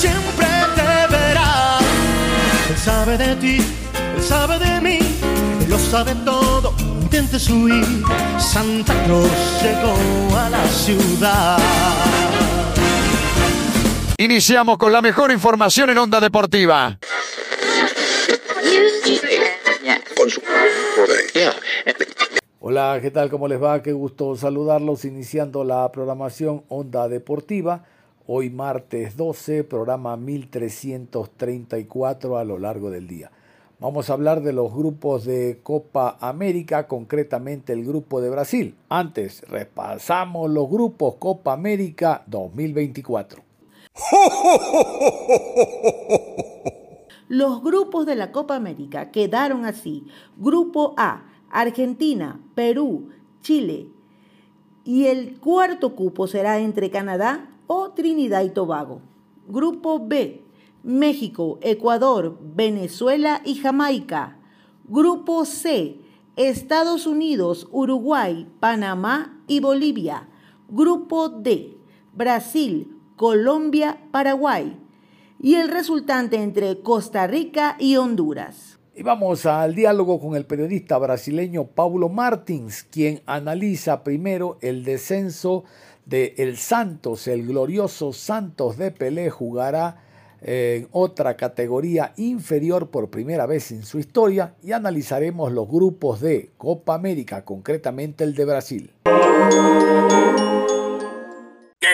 siempre te verá. Él sabe de ti, él sabe de mí, él lo sabe todo. Intentes huir, Santa Claus llegó a la ciudad. Iniciamos con la mejor información en Onda Deportiva. Hola, ¿qué tal? ¿Cómo les va? Qué gusto saludarlos iniciando la programación Onda Deportiva. Hoy martes 12, programa 1334 a lo largo del día. Vamos a hablar de los grupos de Copa América, concretamente el grupo de Brasil. Antes, repasamos los grupos Copa América 2024. Los grupos de la Copa América quedaron así. Grupo A, Argentina, Perú, Chile. Y el cuarto cupo será entre Canadá o Trinidad y Tobago. Grupo B, México, Ecuador, Venezuela y Jamaica. Grupo C, Estados Unidos, Uruguay, Panamá y Bolivia. Grupo D, Brasil, Colombia, Paraguay. Y el resultante entre Costa Rica y Honduras. Y vamos al diálogo con el periodista brasileño Paulo Martins, quien analiza primero el descenso de El Santos, el glorioso Santos de Pelé jugará en otra categoría inferior por primera vez en su historia y analizaremos los grupos de Copa América, concretamente el de Brasil.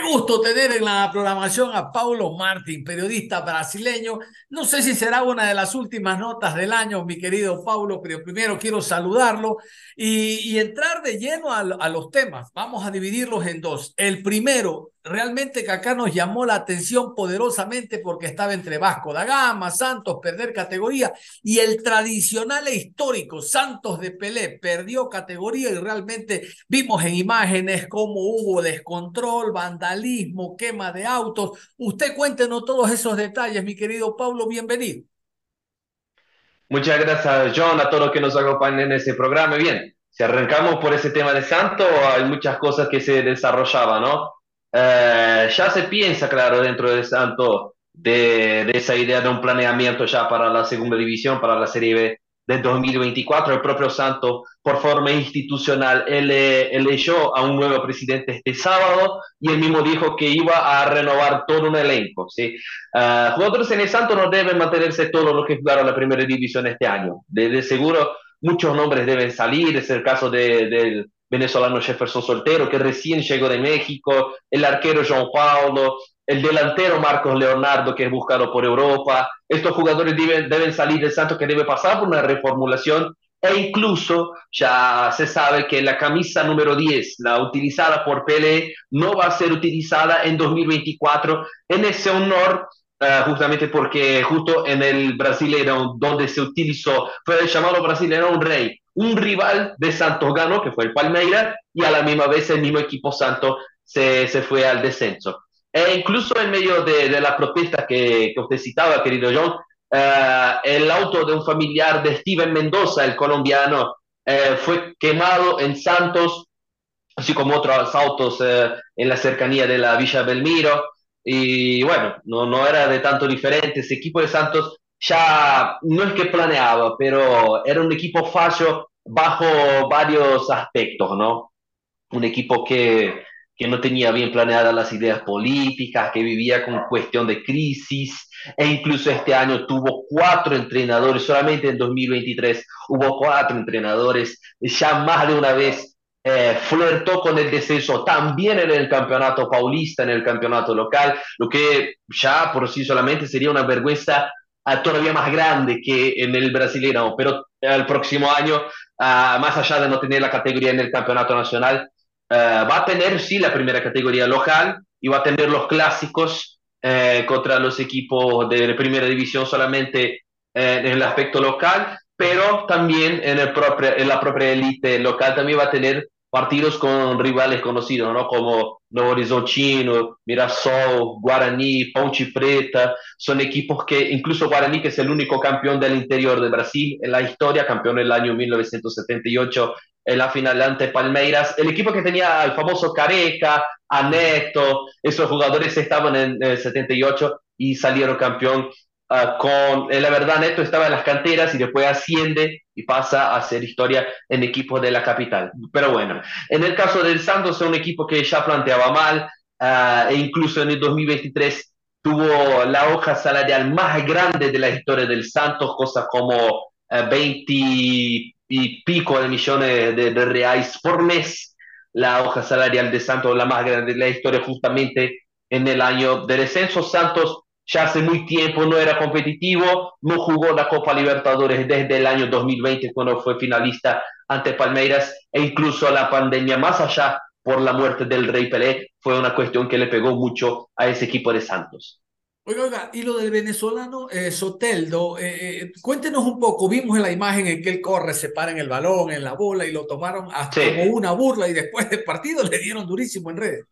Gusto tener en la programación a Paulo Martín, periodista brasileño. No sé si será una de las últimas notas del año, mi querido Paulo, pero primero quiero saludarlo y, entrar de lleno a, los temas. Vamos a dividirlos en dos. El primero, realmente acá nos llamó la atención poderosamente porque estaba entre Vasco da Gama, Santos, perder categoría y el tradicional e histórico Santos de Pelé perdió categoría y realmente vimos en imágenes cómo hubo descontrol, vandalismo, quema de autos. Usted cuéntenos todos esos detalles, mi querido Pablo, bienvenido. Muchas gracias, John, a todos los que nos acompañan en este programa. Bien, si arrancamos por ese tema de Santos, hay muchas cosas que se desarrollaban, ¿no? Eh, ya se piensa, claro, dentro de Santos de, de, esa idea de un planeamiento ya para la segunda división, para la Serie B de 2024. El propio Santos, por forma institucional, él eligió a un nuevo presidente este sábado y él mismo dijo que iba a renovar todo un elenco. ¿sí? Uh, jugadores en el Santos no deben mantenerse todos los que jugaron la primera división este año. De, de seguro, muchos nombres deben salir. Es el caso de, del venezolano Jefferson Soltero, que recién llegó de México, el arquero João Paulo, el delantero Marcos Leonardo, que es buscado por Europa. Estos jugadores deben, deben salir del Santos, que debe pasar por una reformulación, e incluso ya se sabe que la camisa número 10, la utilizada por Pelé, no va a ser utilizada en 2024 en ese honor Uh, justamente porque justo en el Brasileirão donde se utilizó, fue llamado Brasileirão un rey, un rival de Santos ganó, que fue el Palmeiras, y a la misma vez el mismo equipo Santos se, se fue al descenso. E incluso en medio de, de las protestas que, que, usted citaba, querido John, uh, el auto de un familiar de Steven Mendoza, el colombiano, uh, fue quemado en Santos, así como otros autos en la cercanía de la Villa Belmiro y bueno, no, no era de tanto diferente. Ese equipo de Santos ya no es que planeaba, pero era un equipo fallo bajo varios aspectos, ¿no? Un equipo que que no tenía bien planeadas las ideas políticas, que vivía con cuestión de crisis, e incluso este año tuvo cuatro entrenadores, solamente en 2023 hubo cuatro entrenadores, ya más de una vez eh, flertó con el descenso también en el campeonato paulista, en el campeonato local, lo que ya por sí solamente sería una vergüenza uh, todavía más grande que en el brasileño, pero el próximo año, uh, más allá de no tener la categoría en el campeonato nacional, uh, va a tener sí la primera categoría local y va a tener los clásicos eh, contra los equipos de primera división solamente eh, en el aspecto local, pero también en, el propio, en la propia élite local también va a tener partidos con rivales conocidos, ¿no? Como Novo Horizontino, Mirassol, Guaraní, Ponte Preta, son equipos que, incluso Guaraní, que es el único campeón del interior de Brasil en la historia, campeón en el año 1978 en la final ante Palmeiras, el equipo que tenía al famoso Careca, a Neto, esos jugadores estaban en el 78 y salieron campeón Uh, con, eh, la verdad, Neto estaba en las canteras y después asciende y pasa a hacer historia en equipo de la capital. Pero bueno, en el caso del Santos, es un equipo que ya planteaba mal uh, e incluso en el 2023 tuvo la hoja salarial más grande de la historia del Santos, cosas como uh, 20 y pico de millones de, de reales por mes. La hoja salarial de Santos, la más grande de la historia, justamente en el año de descenso. Santos ya hace muy tiempo no era competitivo, no jugó la Copa Libertadores desde el año 2020 cuando fue finalista ante Palmeiras e incluso la pandemia más allá por la muerte del Rey Pelé fue una cuestión que le pegó mucho a ese equipo de Santos. Oiga, oiga, y lo del venezolano eh, Soteldo, eh, eh, cuéntenos un poco, vimos en la imagen en que él corre, se para en el balón, en la bola y lo tomaron hasta sí. como una burla y después del partido le dieron durísimo en redes.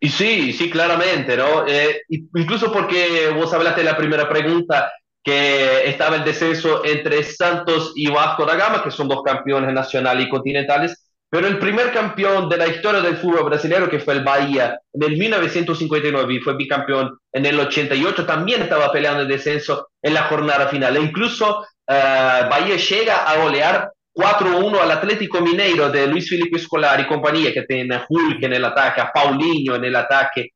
Y sí, sí, claramente, ¿no? Eh, incluso porque vos hablaste de la primera pregunta, que estaba el descenso entre Santos y Vasco da Gama, que son dos campeones nacionales y continentales, pero el primer campeón de la historia del fútbol brasileño, que fue el Bahía, en el 1959 y fue bicampeón en el 88, también estaba peleando el descenso en la jornada final. E incluso uh, Bahía llega a golear 4-1 al Atlético Mineiro de Luis Felipe Scolari y compañía, que tiene a Hulk el a Paulinho el ataque,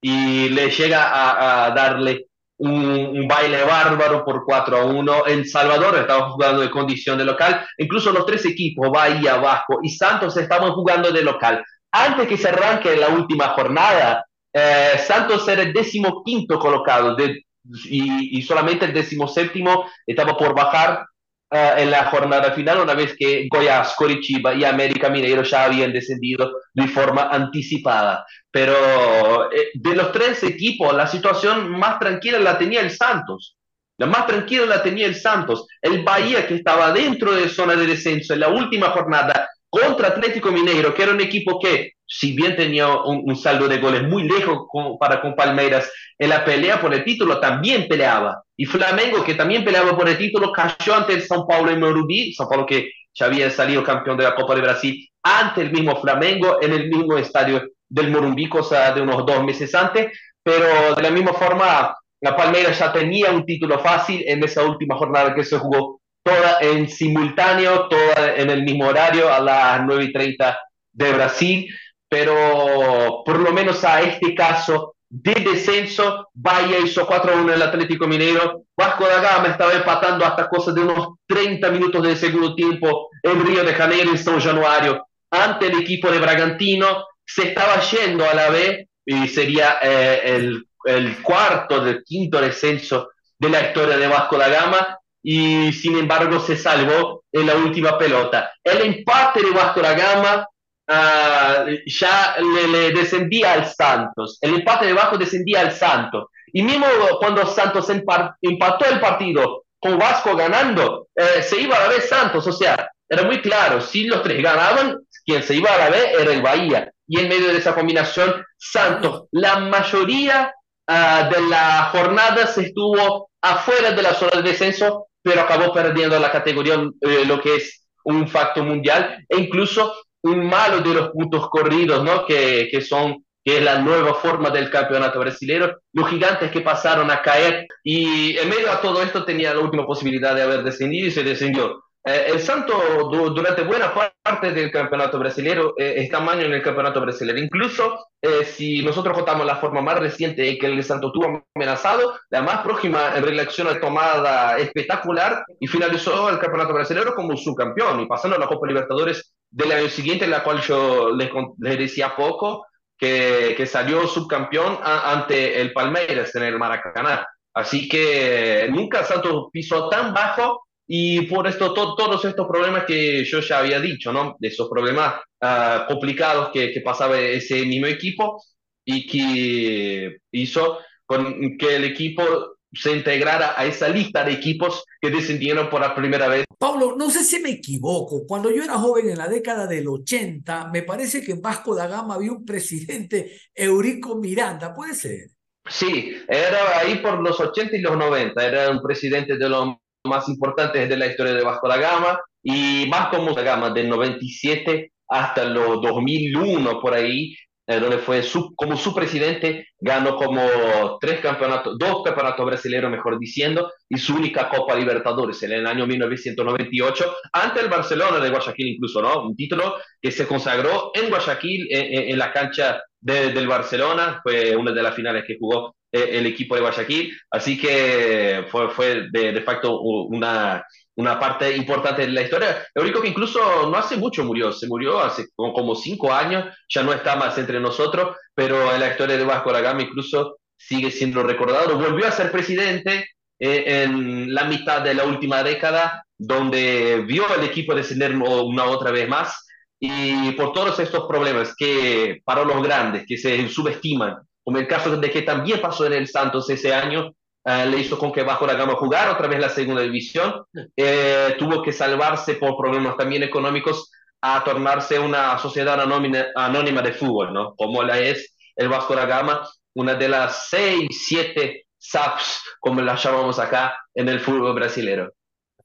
y le llega a, a darle un, un, baile bárbaro por 4 1. En Salvador estaba jugando de condición de local, incluso los tres equipos, Bahía, Vasco y Santos, estaban jugando de local. Antes que se arranque la última jornada, eh, Santos era el décimo quinto colocado de, y, y solamente el décimo séptimo estaba por bajar Uh, en la jornada final, una vez que Goiás, Coritiba y América Mineiro ya habían descendido de forma anticipada. Pero eh, de los tres equipos, la situación más tranquila la tenía el Santos. La más tranquila la tenía el Santos. El Bahía, que estaba dentro de zona de descenso en la última jornada contra Atlético Mineiro, que era un equipo que, si bien tenía un, saldo de goles muy lejos para con Palmeiras, en la pelea por el título también peleaba. Y Flamengo, que también peleaba por el título, cayó ante el São Paulo en Morumbi, São Paulo que ya había salido campeón de la Copa de Brasil, ante el mismo Flamengo, en el mismo estadio del Morumbi, cosa de unos dos meses antes, pero de la misma forma, la Palmeiras ya tenía un título fácil en esa última jornada que se jugó toda en simultáneo, toda en el mismo horario, a las 9 y 30 de Brasil, pero por lo menos a este caso de descenso, Bahía hizo 4-1 el Atlético Mineiro, Vasco da Gama estaba empatando hasta cosas de unos 30 minutos de segundo tiempo en Río de Janeiro, en São Januario, ante el equipo de Bragantino, se estaba yendo a la B y sería eh, el, el cuarto, del quinto descenso de la historia de Vasco da Gama, y sin embargo se salvó en la última pelota. El empate de Vasco da Gama uh, ya le, descendía al Santos, el empate de Vasco descendía al Santos. Y mismo cuando Santos empató el partido con Vasco ganando, eh, se iba a la vez Santos, o sea, era muy claro, si los tres ganaban, quien se iba a la vez era el Bahía. Y en medio de esa combinación, Santos, la mayoría uh, de la jornada se estuvo afuera de la zona de descenso pero acabó perdiendo la categoría, eh, lo que es un facto mundial, e incluso un malo de los puntos corridos, ¿no? Que, que son que es la nueva forma del campeonato brasileño, los gigantes que pasaron a caer y en medio a todo esto tenía la última posibilidad de haber descendido y se descendió. Eh, el Santo durante buena parte del campeonato brasileño eh, está mal en el campeonato brasileño. Incluso eh, si nosotros contamos la forma más reciente en que el Santo tuvo amenazado, la más próxima relación a tomada espectacular y finalizó el campeonato brasileño como subcampeón y pasando a la Copa Libertadores del año siguiente, en la cual yo les, decía poco, que, que salió subcampeón ante el Palmeiras en el Maracaná. Así que nunca Santos pisó tan bajo y por esto, todos estos problemas que yo ya había dicho, ¿no? De esos problemas ah, complicados que, que, pasaba ese mismo equipo y que hizo con que el equipo se integrara a esa lista de equipos que descendieron por la primera vez. Pablo, no sé si me equivoco. Cuando yo era joven en la década del 80, me parece que en Vasco da Gama había un presidente, Eurico Miranda, ¿puede ser? Sí, era ahí por los 80 y los 90, era un presidente de los más importantes de la historia de Vasco da Gama y más como da Gama del 97 hasta los 2001 por ahí, eh, donde fue su, como su presidente, ganó como tres campeonatos, dos campeonatos brasileños, mejor diciendo, y su única Copa Libertadores en el año 1998, ante el Barcelona de Guayaquil incluso, ¿no? Un título que se consagró en Guayaquil, en, en la cancha del Barcelona, fue una de las finales que jugó eh, el equipo de Guayaquil, así que fue, fue de facto una, una parte importante de la historia. Eurico que incluso no hace mucho murió, se murió hace como, cinco años, ya no está más entre nosotros, pero en la historia de Vasco da Gama incluso sigue siendo recordado. Volvió a ser presidente eh, en la mitad de la última década, donde vio al equipo descender una otra vez más. Y por todos estos problemas que para los grandes, que se subestiman, como el caso de que también pasó en el Santos ese año, eh, le hizo con que bajo la gama jugar otra vez la segunda división, eh, tuvo que salvarse por problemas también económicos a tornarse una sociedad anónima, de fútbol, ¿no? Como la es el Vasco da Gama, una de las seis, siete SAPs, como la llamamos acá, en el fútbol brasileño.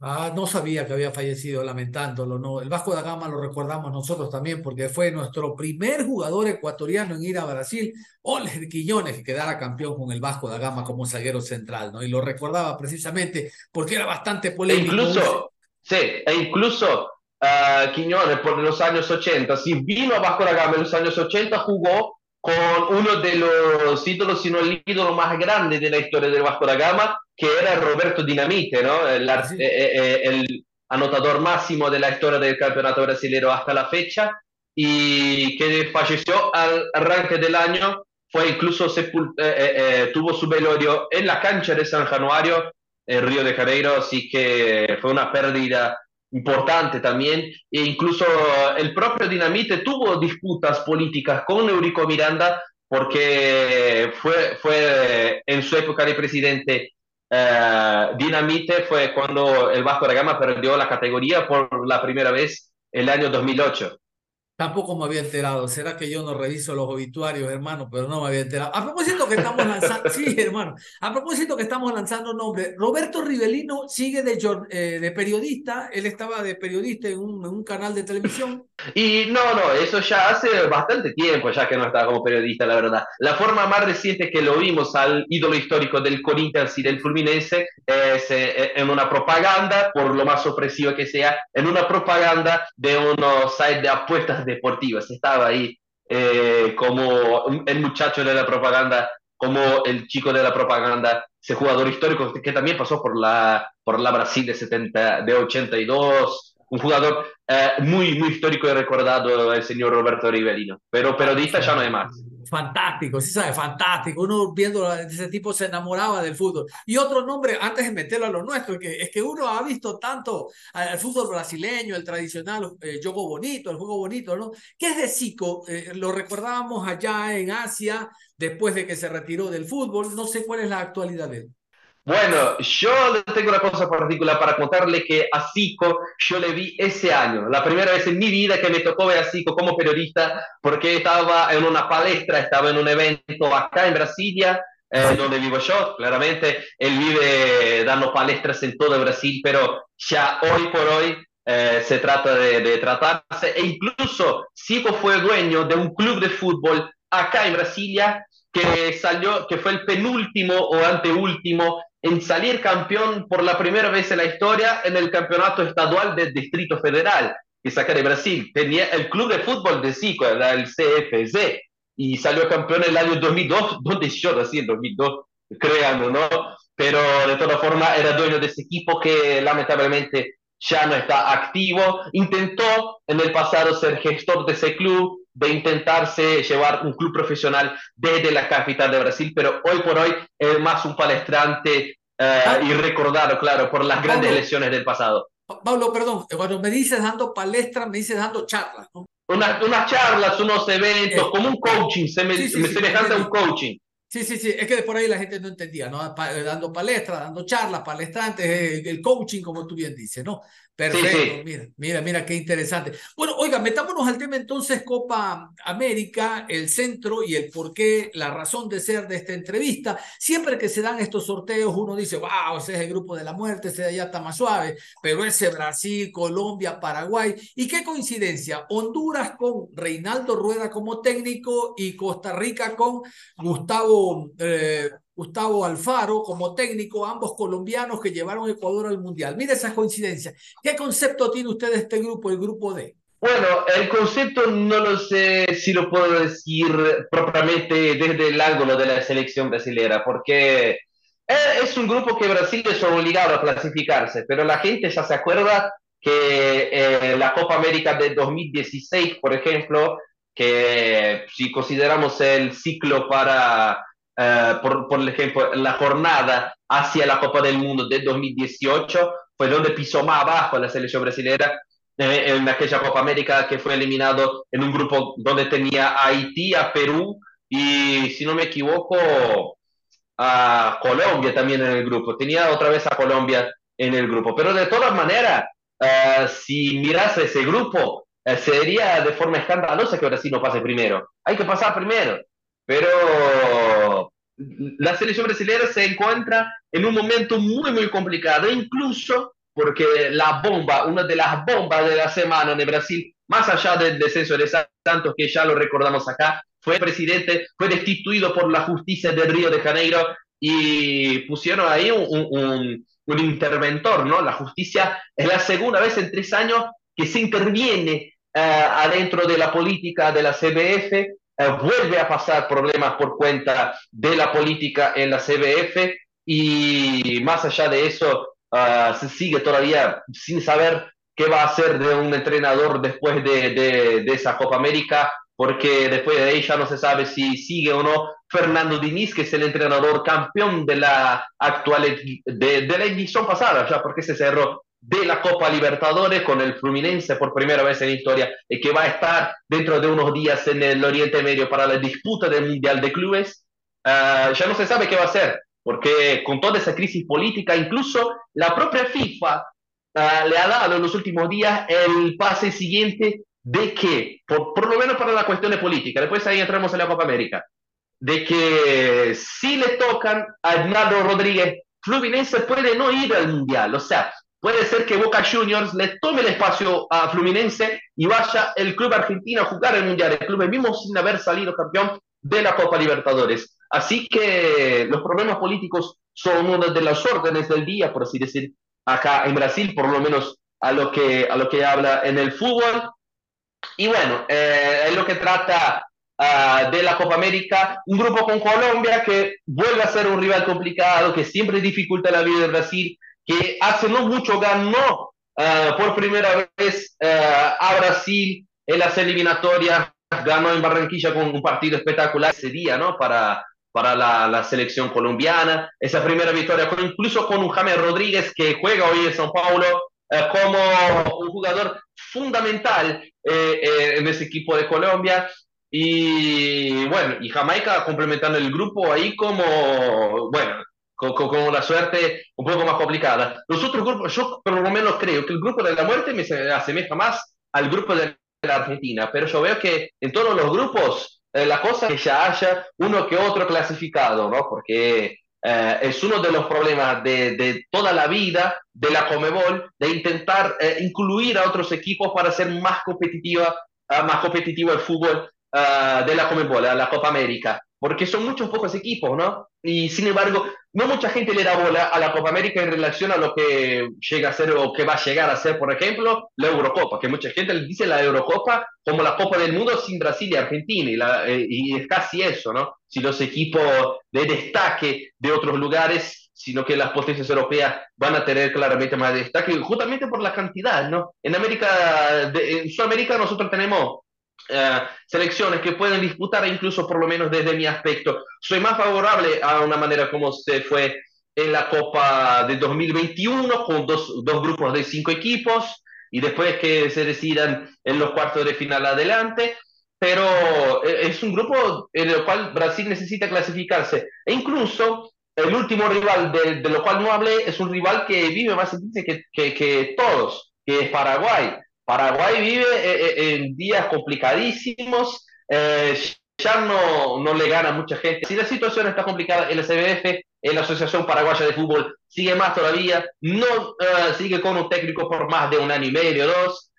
Ah, no sabía que había fallecido, lamentándolo. No, el Vasco da Gama lo recordamos nosotros también porque fue nuestro primer jugador ecuatoriano en ir a Brasil, Oler Quiñones, que quedara campeón con el Vasco da Gama como zaguero central, ¿no? Y lo recordaba precisamente porque era bastante polémico. E incluso, sí, e incluso uh, Quiñones por los años 80, si vino a Vasco da Gama en los años 80, jugó con uno de los ídolos, sino el ídolo más grande de la historia del Vasco da Gama, que era Roberto Dinamite, ¿no? El, eh, eh, eh, el, anotador máximo de la historia del campeonato brasileño hasta la fecha y que falleció al arranque del año, fue incluso tuvo su velorio en la cancha de San Januario, en Río de Janeiro, así que fue una pérdida importante también, e incluso el propio Dinamite tuvo disputas políticas con Eurico Miranda porque fue, fue en su época de presidente eh, Dinamite fue cuando el Vasco da Gama perdió la categoría por la primera vez el año 2008. Tampoco me había enterado. ¿Será que yo no reviso los obituarios, hermano? Pero no me había enterado. A propósito que estamos lanzando, sí, hermano. A propósito que estamos lanzando nombre, Roberto Rivelino sigue de, eh, de periodista. Él estaba de periodista en un, en un, canal de televisión. Y no, no, eso ya hace bastante tiempo, ya que no estaba como periodista, la verdad. La forma más reciente que lo vimos al ídolo histórico del Corinthians y del Fluminense es eh, en una propaganda, por lo más opresiva que sea, en una propaganda de unos sites de apuestas deportivas. Estaba ahí eh, como el muchacho de la propaganda, como el chico de la propaganda, ese jugador histórico que también pasó por la, por la Brasil de, 70, de 82, un jugador eh, muy, muy histórico y recordado, el señor Roberto Rivelino, pero periodista ya no hay más fantástico, sí sabe, fantástico. Uno viendo ese tipo se enamoraba del fútbol. Y otro nombre, antes de meterlo a lo nuestro, que, es que uno ha visto tanto al fútbol brasileño, el tradicional eh, juego bonito, el juego bonito, ¿no? ¿Qué es de Zico? Eh, lo recordábamos allá en Asia, después de que se retiró del fútbol. No sé cuál es la actualidad de él. Bueno, yo tengo una cosa particular para contarle que a Zico yo le vi ese año, la primera vez en mi vida que me tocó ver a Zico como periodista, porque estaba en una palestra, estaba en un evento acá en Brasilia, eh, donde vivo yo, claramente, él vive dando palestras en todo Brasil, pero ya hoy por hoy eh, se trata de, de, tratarse, e incluso Zico fue dueño de un club de fútbol acá en Brasilia, que salió, que fue el penúltimo o anteúltimo en salir campeón por la primera vez en la historia en el campeonato estadual del Distrito Federal, que saca de Brasil. Tenía el club de fútbol de Zico, era el CFZ, y salió campeón en el año 2002, donde yo nací en 2002, creando, ¿no? Pero de todas formas era dueño de ese equipo que lamentablemente ya no está activo. Intentó en el pasado ser gestor de ese club, de intentarse llevar un club profesional desde la capital de Brasil, pero hoy por hoy es más un palestrante uh, y recordado, claro, por las grandes Pablo, lesiones del pasado. Pablo, perdón, cuando me dices dando palestras, me dices dando charlas, ¿no? Una, unas charlas, unos eventos, eh, como un coaching, se me, sí, sí, me sí, semejante a un coaching. Sí, sí, sí, es que por ahí la gente no entendía, ¿no? Dando palestras, dando charlas, palestrantes, el coaching, como tú bien dices, ¿no? Perfecto, sí, sí. mira, mira, mira qué interesante. Bueno, oiga, metámonos al tema entonces Copa América, el centro y el por qué, la razón de ser de esta entrevista. Siempre que se dan estos sorteos, uno dice, wow, ese es el grupo de la muerte, ese de allá está más suave, pero ese Brasil, Colombia, Paraguay. Y qué coincidencia, Honduras con Reinaldo Rueda como técnico y Costa Rica con Gustavo eh, Gustavo Alfaro como técnico, ambos colombianos que llevaron Ecuador al Mundial. Mire esa coincidencia. ¿Qué concepto tiene usted de este grupo, el grupo D? Bueno, el concepto no lo sé si lo puedo decir propiamente desde el ángulo de la selección brasilera, porque es un grupo que Brasil es obligado a clasificarse, pero la gente ya se acuerda que eh, la Copa América de 2016, por ejemplo, que si consideramos el ciclo para Uh, por, por, ejemplo, la jornada hacia la Copa del Mundo de 2018 fue donde pisó más abajo la selección brasileña eh, en aquella Copa América que fue eliminado en un grupo donde tenía a Haití, a Perú y, si no me equivoco, a Colombia también en el grupo. Tenía otra vez a Colombia en el grupo. Pero de todas maneras, uh, si miras ese grupo, uh, sería de forma escandalosa que Brasil no pase primero. Hay que pasar primero pero la selección brasileña se encuentra en un momento muy, muy complicado, incluso porque la bomba, una de las bombas de la semana en Brasil, más allá del descenso de Santos, que ya lo recordamos acá, fue presidente, fue destituido por la justicia del Río de Janeiro y pusieron ahí un, un, un interventor, ¿no? La justicia es la segunda vez en tres años que se interviene uh, adentro de la política de la CBF eh, vuelve a pasar problemas por cuenta de la política en la CBF y más allá de eso, uh, se sigue todavía sin saber qué va a hacer de un entrenador después de, de, de, esa Copa América, porque después de ahí ya no se sabe si sigue o no. Fernando Diniz, que es el entrenador campeón de la actual de, de la edición pasada, ya porque se cerró de la Copa Libertadores con el Fluminense por primera vez en historia y que va a estar dentro de unos días en el Oriente Medio para la disputa del Mundial de Clubes, uh, ya no se sabe qué va a hacer, porque con toda esa crisis política, incluso la propia FIFA uh, le ha dado en los últimos días el pase siguiente de que, por, por lo menos para la cuestión de política, después ahí entramos en la Copa América, de que si le tocan a Hernando Rodríguez, Fluminense puede no ir al Mundial, o sea, puede ser que Boca Juniors le tome el espacio a Fluminense y vaya el club argentino a jugar el Mundial, el club mismo sin haber salido campeón de la Copa Libertadores. Así que los problemas políticos son una de las órdenes del día, por así decir, acá en Brasil, por lo menos a lo que, a lo que habla en el fútbol. Y bueno, eh, es lo que trata uh, de la Copa América, un grupo con Colombia que vuelve a ser un rival complicado, que siempre dificulta la vida de Brasil, que hace no mucho ganó uh, por primera vez uh, a Brasil en las eliminatorias, ganó en Barranquilla con un partido espectacular ese día, ¿no? Para, para la, selección colombiana, esa primera victoria, con, incluso con un James Rodríguez que juega hoy en São Paulo uh, como un jugador fundamental eh, eh, en ese equipo de Colombia. Y bueno, y Jamaica complementando el grupo ahí como, bueno, con, con, una suerte un poco más complicada. Los otros grupos, yo por lo menos creo que el grupo de la muerte me asemeja más al grupo de la Argentina, pero yo veo que en todos los grupos eh, la cosa es que ya haya uno que otro clasificado, ¿no? Porque eh, es uno de los problemas de, de, toda la vida de la Comebol, de intentar eh, incluir a otros equipos para hacer más competitiva, uh, más competitivo el fútbol uh, de la Comebol, la Copa América porque son muchos pocos equipos, ¿no? Y sin embargo, no mucha gente le da bola a la Copa América en relación a lo que llega a ser o que va a llegar a ser, por ejemplo, la Eurocopa, que mucha gente le dice la Eurocopa como la Copa del Mundo sin Brasil y Argentina, y, la, eh, y es casi eso, ¿no? Si los equipos de destaque de otros lugares sino que las potencias europeas van a tener claramente más destaque, justamente por la cantidad, ¿no? En América, de, en Sudamérica nosotros tenemos uh, selecciones que pueden disputar, incluso por lo menos desde mi aspecto, soy más favorable a una manera como se fue en la Copa de 2021, con dos, dos grupos de cinco equipos, y después que se decidan en los cuartos de final adelante, pero eh, es un grupo en el cual Brasil necesita clasificarse, e incluso el último rival de, de, lo cual no hablé es un rival que vive más que, que, que todos, que es Paraguay. Paraguay vive eh, eh, en días complicadísimos, eh, ya no, no le gana mucha gente. Si la situación está complicada, el CBF, en la Asociación Paraguaya de Fútbol, sigue más todavía, no sigue con un técnico por más de un año y medio, dos,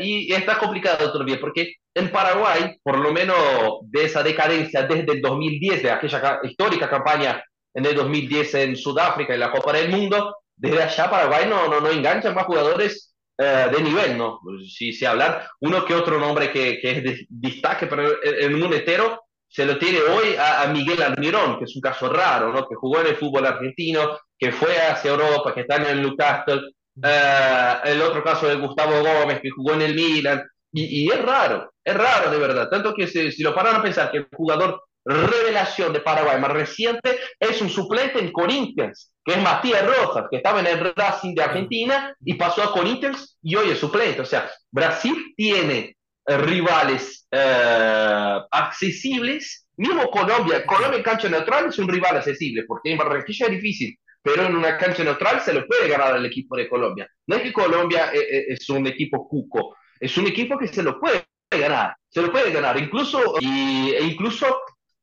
y está complicado todavía, porque en Paraguay, por lo menos de esa decadencia desde el 2010, de aquella histórica campaña en el 2010 en Sudáfrica en la Copa del Mundo, desde allá Paraguay no, no, no engancha más jugadores eh, de nivel, ¿no? Si, si hablar, uno que otro nombre que, que de destaque, pero el, el munetero se lo tiene hoy a, Miguel Almirón, que es un caso raro, ¿no? Que jugó en el fútbol argentino, que fue hacia Europa, que está en el Newcastle. Uh, el otro caso de Gustavo Gómez, que jugó en el Milan. Y, y es raro, es raro de verdad. Tanto que si, si lo paran a pensar que el jugador revelación de Paraguay más reciente es un suplente en Corinthians, que es Matías Rojas, que estaba en el Racing de Argentina y pasó a Corinthians y hoy es suplente. O sea, Brasil tiene eh, rivales eh, accesibles, mismo Colombia. Colombia en cancha neutral es un rival accesible, porque en Barranquilla es difícil, pero en una cancha neutral se lo puede ganar al equipo de Colombia. No es que Colombia eh, es un equipo cuco, es un equipo que se lo puede ganar, se lo puede ganar, incluso, e incluso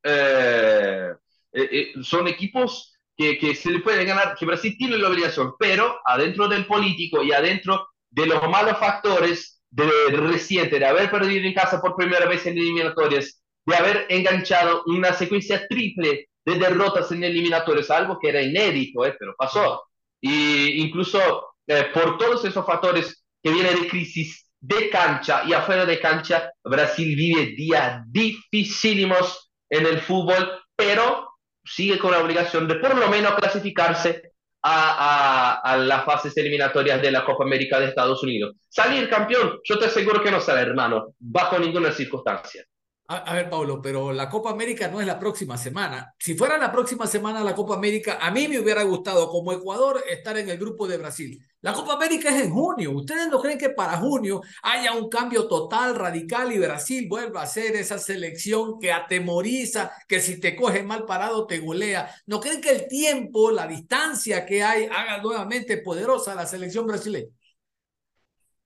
eh, eh, son equipos que, que, se le puede ganar, que Brasil tiene la obligación, pero adentro del político y adentro de los malos factores de, de reciente, de haber perdido en casa por primera vez en eliminatorias, de haber enganchado una secuencia triple de derrotas en eliminatorias, algo que era inédito, eh, pero pasó. Y incluso eh, por todos esos factores que vienen de crisis de cancha y afuera de cancha, Brasil vive días dificílimos en el fútbol, pero sigue con la obligación de por lo menos clasificarse a, a, las fases eliminatorias de la Copa América de Estados Unidos. Salir campeón, yo te aseguro que no sale, hermano, bajo ninguna circunstancia. A, ver, Pablo, pero la Copa América no es la próxima semana. Si fuera la próxima semana la Copa América, a mí me hubiera gustado como Ecuador estar en el grupo de Brasil. La Copa América es en junio. ¿Ustedes no creen que para junio haya un cambio total, radical y Brasil vuelva a ser esa selección que atemoriza, que si te coge mal parado te golea? ¿No creen que el tiempo, la distancia que hay, haga nuevamente poderosa la selección brasileña?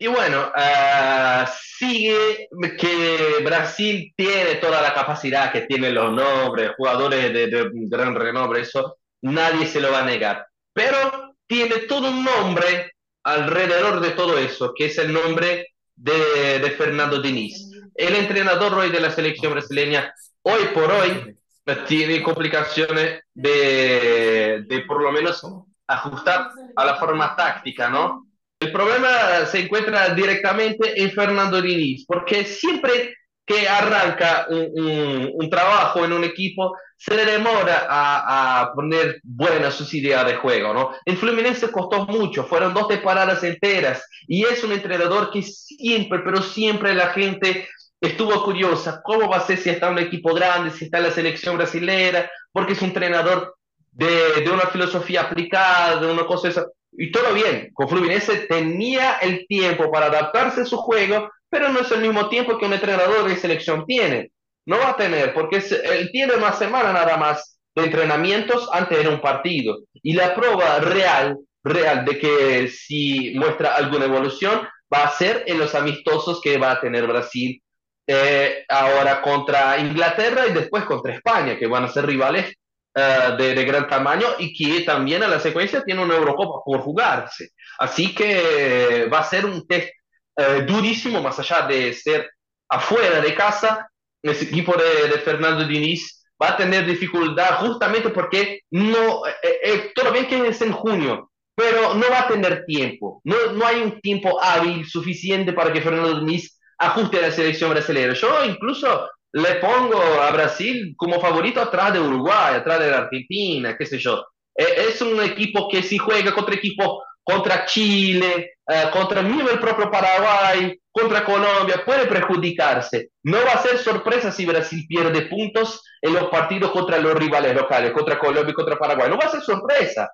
Y bueno, uh, sigue que Brasil tiene toda la capacidad que tiene los nombres, jugadores de, de, gran renombre, eso nadie se lo va a negar. Pero tiene todo un nombre alrededor de todo eso, que es el nombre de, de Fernando Diniz. El entrenador hoy de la selección brasileña, hoy por hoy, tiene complicaciones de, de por lo menos ajustar a la forma táctica, ¿no? El problema se encuentra directamente en Fernando Diniz, porque siempre que arranca un, un, un trabajo en un equipo, se le demora a, a, poner buenas sus ideas de juego, ¿no? En Fluminense costó mucho, fueron dos temporadas enteras, y es un entrenador que siempre, pero siempre la gente estuvo curiosa, ¿cómo va a ser si está un equipo grande, si está en la selección brasilera? Porque es un entrenador de, de una filosofía aplicada, de una cosa esa y todo bien, con Fluminense tenía el tiempo para adaptarse a su juego, pero no es el mismo tiempo que un entrenador de selección tiene. No va a tener, porque él tiene una semana nada más de entrenamientos antes de un partido. Y la prueba real, real de que si muestra alguna evolución va a ser en los amistosos que va a tener Brasil eh, ahora contra Inglaterra y después contra España, que van a ser rivales uh, de, de, gran tamaño y que también a la secuencia tiene una Eurocopa por jugarse. Así que va a ser un test uh, durísimo, más allá de ser afuera de casa. Ese equipo de, Fernando Diniz va a tener dificultad justamente porque no, eh, eh, todo bien que es en junio, pero no va a tener tiempo. No, no hay un tiempo hábil suficiente para que Fernando Diniz ajuste a la selección brasileña. Yo incluso le pongo a Brasil como favorito atrás de Uruguay, atrás de Argentina, qué sé yo. Eh, es un equipo que si juega contra equipo contra Chile, eh, contra mismo el propio Paraguay, contra Colombia, puede perjudicarse. No va a ser sorpresa si Brasil pierde puntos en los partidos contra los rivales locales, contra Colombia y contra Paraguay. No va a ser sorpresa.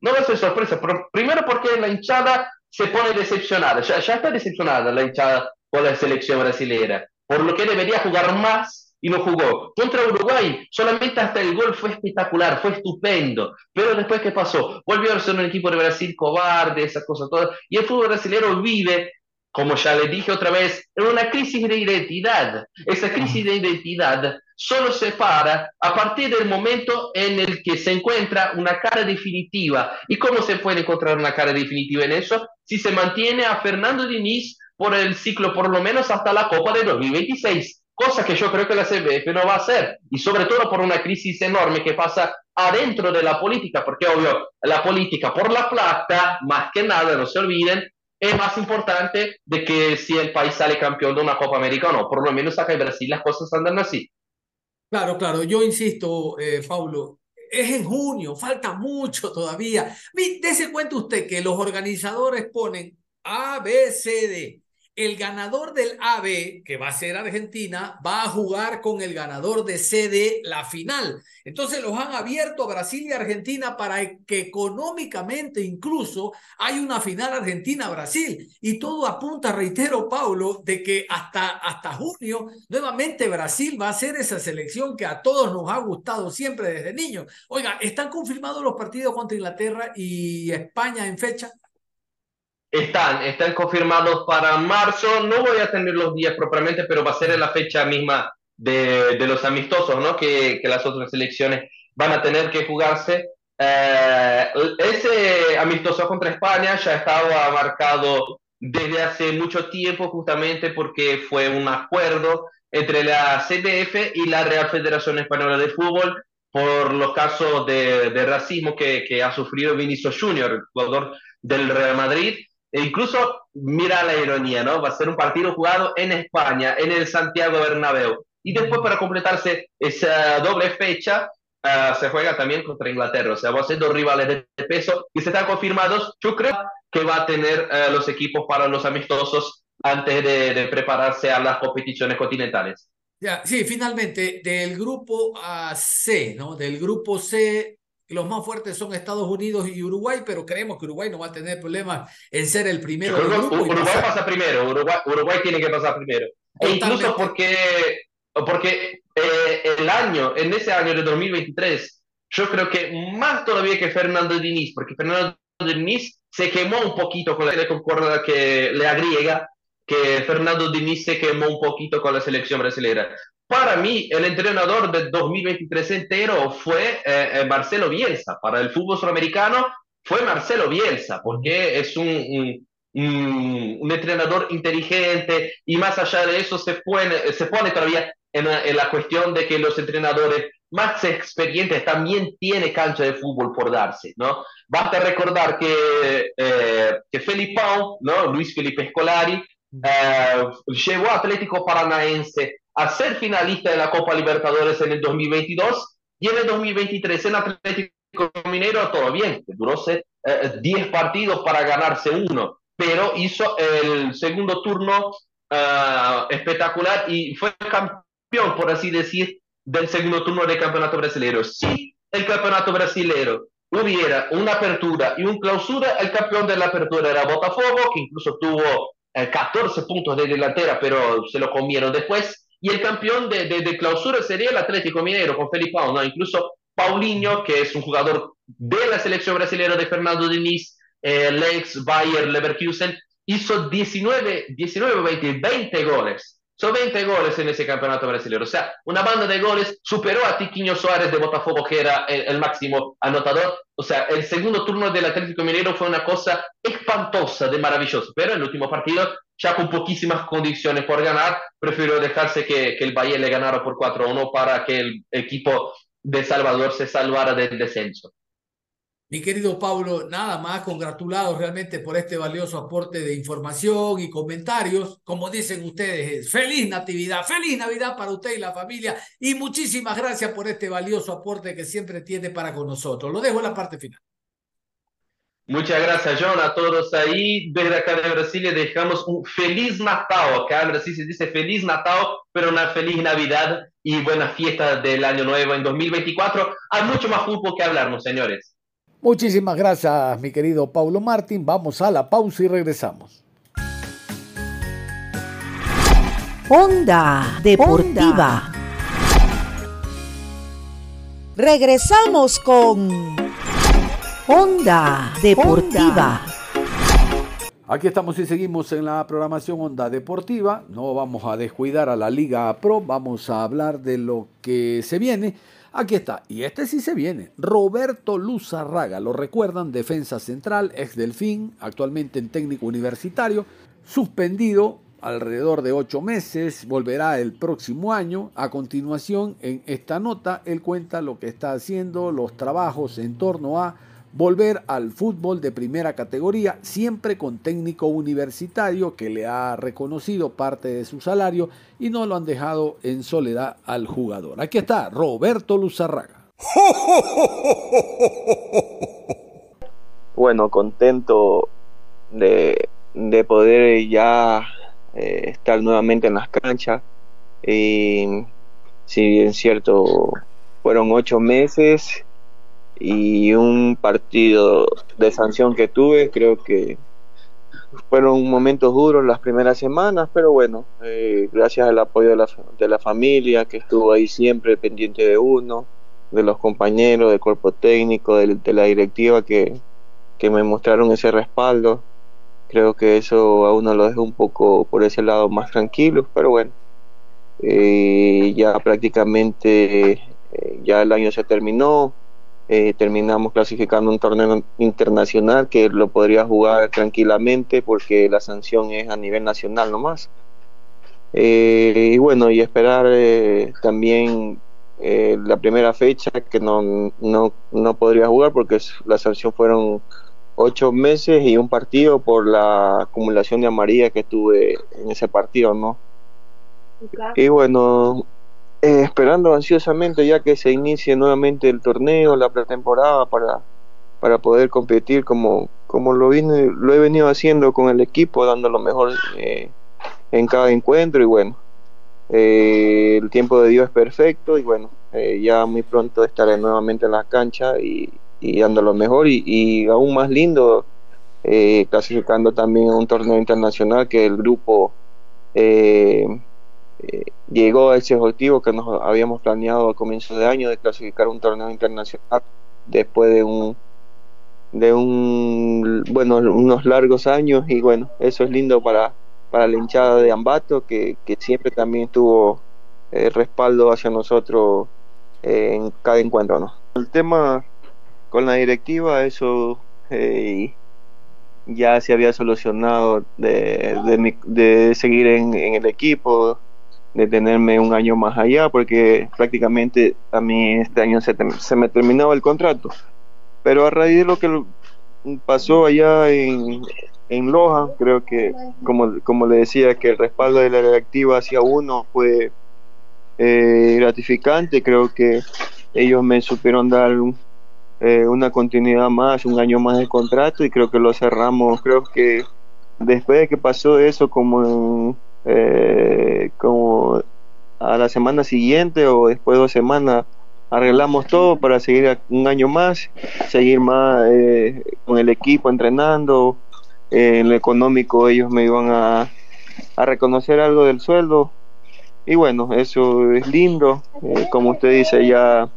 No va a ser sorpresa. primero porque la hinchada se pone decepcionada. Ya, ya está decepcionada la hinchada con la selección brasileña. Por lo que debería jugar más y no jugó. Contra Uruguay, solamente hasta el gol fue espectacular, fue estupendo. Pero después, ¿qué pasó? Volvió a ser un equipo de Brasil cobarde, esas cosas todas. Y el fútbol brasileño vive, como ya le dije otra vez, en una crisis de identidad. Esa crisis de identidad solo se para a partir del momento en el que se encuentra una cara definitiva. ¿Y cómo se puede encontrar una cara definitiva en eso? Si se mantiene a Fernando Diniz por el ciclo, por lo menos hasta la Copa de 2026 cosa que yo creo que la CBF no va a hacer, y sobre todo por una crisis enorme que pasa adentro de la política, porque obvio, la política por la plata, más que nada, no se olviden, es más importante de que si el país sale campeón de una Copa América o no, por lo menos acá en Brasil las cosas andan así. Claro, claro, yo insisto, eh, Paulo, es en junio, falta mucho todavía. Dese cuenta usted que los organizadores ponen A, B, C, D el ganador del AB, que va a ser Argentina, va a jugar con el ganador de CD la final. Entonces los han abierto a Brasil y Argentina para que económicamente incluso hay una final Argentina-Brasil. Y todo apunta, reitero, Paulo, de que hasta, hasta junio nuevamente Brasil va a ser esa selección que a todos nos ha gustado siempre desde niños. Oiga, ¿están confirmados los partidos contra Inglaterra y España en fecha? Están, están confirmados para marzo. No voy a tener los días propiamente, pero va a ser en la fecha misma de, de los amistosos, ¿no? Que, que, las otras selecciones van a tener que jugarse. Eh, ese amistoso contra España ya estaba marcado desde hace mucho tiempo, justamente porque fue un acuerdo entre la CDF y la Real Federación Española de Fútbol por los casos de, de racismo que, que, ha sufrido Vinicius Junior, jugador del Real Madrid, e incluso, mira la ironía, ¿no? Va a ser un partido jugado en España, en el Santiago Bernabéu. Y después, para completarse esa doble fecha, uh, se juega también contra Inglaterra. O sea, va a ser dos rivales de peso y se están confirmados. Yo creo que va a tener uh, los equipos para los amistosos antes de, de, prepararse a las competiciones continentales. Ya, sí, finalmente, del grupo C, ¿no? Del grupo C los más fuertes son Estados Unidos y Uruguay, pero creemos que Uruguay no va a tener problemas en ser el primero. Del grupo Uruguay pasa primero, Uruguay, Uruguay, tiene que pasar primero. E incluso porque, porque eh, el año, en ese año de 2023, yo creo que más todavía que Fernando Diniz, porque Fernando Diniz se quemó un poquito con la concorda que le agrega que Fernando Diniz se quemó un poquito con la selección brasileña. Para mí, el entrenador del 2023 entero fue eh, eh, Marcelo Bielsa. Para el fútbol sudamericano fue Marcelo Bielsa, porque es un, un, un, entrenador inteligente y más allá de eso se pone, se pone todavía en la, en la, cuestión de que los entrenadores más experientes también tienen cancha de fútbol por darse, ¿no? Basta recordar que, eh, que Felipão, ¿no? Luis Felipe Scolari, eh, llevó a Atlético Paranaense a ser finalista de la Copa Libertadores en el 2022 y en el 2023 en Atlético Minero todo bien, duró 10 eh, partidos para ganarse uno, pero hizo el segundo turno uh, espectacular y fue campeón, por así decir, del segundo turno del campeonato brasileño. Si el campeonato brasileño hubiera una apertura y un clausura, el campeón de la apertura era Botafogo, que incluso tuvo eh, 14 puntos de delantera, pero se lo comieron después. Y el campeón de, de, clausura sería el Atlético Minero con Felipe ¿no? Incluso Paulinho, que es un jugador de la selección brasileña de Fernando Diniz, eh, Lex, Bayer, Leverkusen, hizo 19, 19 20, 20 goles. Son 20 goles en ese campeonato brasileño. O sea, una banda de goles superó a Tiquinho Suárez de Botafogo, que era el, el, máximo anotador. O sea, el segundo turno del Atlético Mineiro fue una cosa espantosa, de maravilloso. Pero el último partido, ya con poquísimas condiciones por ganar, prefirió dejarse que, que el Valle le ganara por 4-1 para que el equipo de Salvador se salvara del descenso. Mi querido Pablo, nada más congratulados realmente por este valioso aporte de información y comentarios. Como dicen ustedes, feliz Natividad, feliz Navidad para usted y la familia y muchísimas gracias por este valioso aporte que siempre tiene para con nosotros. Lo dejo en la parte final. Muchas gracias, John, a todos ahí. Desde acá de Brasil le dejamos un feliz Natal. Acá en Brasil se dice feliz Natal, pero una feliz Navidad y buena fiesta del año nuevo en 2024. Hay mucho más fútbol que hablarnos, señores. Muchísimas gracias, mi querido Paulo Martín. Vamos a la pausa y regresamos. Onda Deportiva. Regresamos con Onda Deportiva. Aquí estamos y seguimos en la programación Onda Deportiva. No vamos a descuidar a la Liga Pro, vamos a hablar de lo que se viene. Aquí está, y este sí se viene. Roberto Luzarraga, lo recuerdan, defensa central, ex Delfín, actualmente en técnico universitario, suspendido alrededor de ocho meses, volverá el próximo año. A continuación, en esta nota, él cuenta lo que está haciendo, los trabajos en torno a volver al fútbol de primera categoría, siempre con técnico universitario que le ha reconocido parte de su salario y no lo han dejado en soledad al jugador. Aquí está Roberto Luzarraga. Bueno, contento de, de poder ya eh, estar nuevamente en las canchas. Y si bien cierto, fueron ocho meses y un partido de sanción que tuve, creo que fueron momentos duros las primeras semanas, pero bueno, eh, gracias al apoyo de la, de la familia que estuvo ahí siempre pendiente de uno, de los compañeros, del cuerpo técnico, de, de la directiva que, que me mostraron ese respaldo, creo que eso a uno lo deja un poco por ese lado más tranquilo, pero bueno, eh, ya prácticamente eh, ya el año se terminó, eh, terminamos clasificando un torneo internacional que lo podría jugar tranquilamente porque la sanción es a nivel nacional nomás. Eh, y bueno, y esperar eh, también eh, la primera fecha que no, no, no podría jugar porque la sanción fueron ocho meses y un partido por la acumulación de amarilla que tuve en ese partido, ¿no? Y bueno, eh, esperando ansiosamente ya que se inicie nuevamente el torneo, la pretemporada para, para poder competir como, como lo, vine, lo he venido haciendo con el equipo, dando lo mejor eh, en cada encuentro y bueno, eh, el tiempo de Dios es perfecto y bueno, ya muy pronto estaré nuevamente en la cancha y, y dando lo mejor y, y aún más lindo clasificando también a un torneo internacional que el grupo eh, eh, llegó a ese objetivo que nos habíamos planeado a comienzo de año de clasificar un torneo internacional después de un de un bueno unos largos años y bueno eso es lindo para para la hinchada de Ambato que, que siempre también tuvo eh, respaldo hacia nosotros eh, en cada encuentro no el tema con la directiva eso eh, ya se había solucionado de, de, seguir en el equipo de tenerme un año más allá, porque prácticamente a mí este año se, se me terminaba el contrato. Pero a raíz de lo que pasó allá en, en Loja, creo que, como, como le decía, que el respaldo de la directiva hacia uno fue eh, gratificante, creo que ellos me supieron dar eh, una continuidad más, un año más de contrato y creo que lo cerramos, creo que después de que pasó eso como en eh, como a la semana siguiente o después de dos semanas arreglamos todo para seguir un año más, seguir más eh, con el equipo entrenando, eh, en lo económico ellos me iban a, a, reconocer algo del sueldo. Y bueno, eso es lindo, como usted dice ya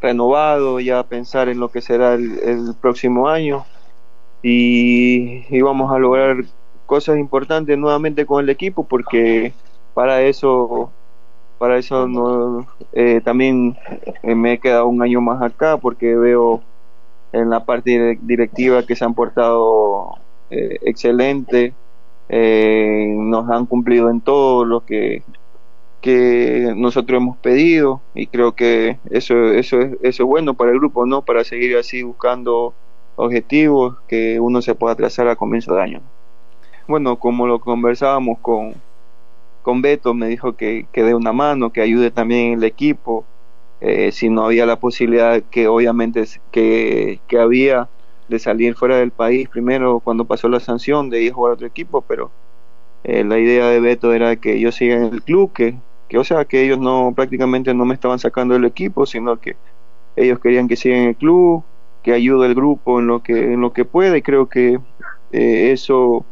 renovado, ya pensar en lo que será el, el próximo año. Y, y vamos a lograr cosas importantes nuevamente con el equipo porque para eso para eso no, eh, también eh, me he quedado un año más acá porque veo en la parte directiva que se han portado eh, excelente, nos han cumplido en todo lo que, que nosotros hemos pedido y creo que eso, eso, es, eso es bueno para el grupo, ¿no? Para seguir así buscando objetivos que uno se pueda trazar a comienzo de año. Bueno, como lo conversábamos con, con Beto, me dijo que, que dé una mano, que ayude también el equipo, eh, si no había la posibilidad que obviamente que, que, había de salir fuera del país primero cuando pasó la sanción de ir a jugar a otro equipo, pero eh, la idea de Beto era que yo siga en el club, que, que o sea que ellos no prácticamente no me estaban sacando del equipo, sino que ellos querían que siga en el club, que ayude el grupo en lo que en lo que pueda y creo que eh, eso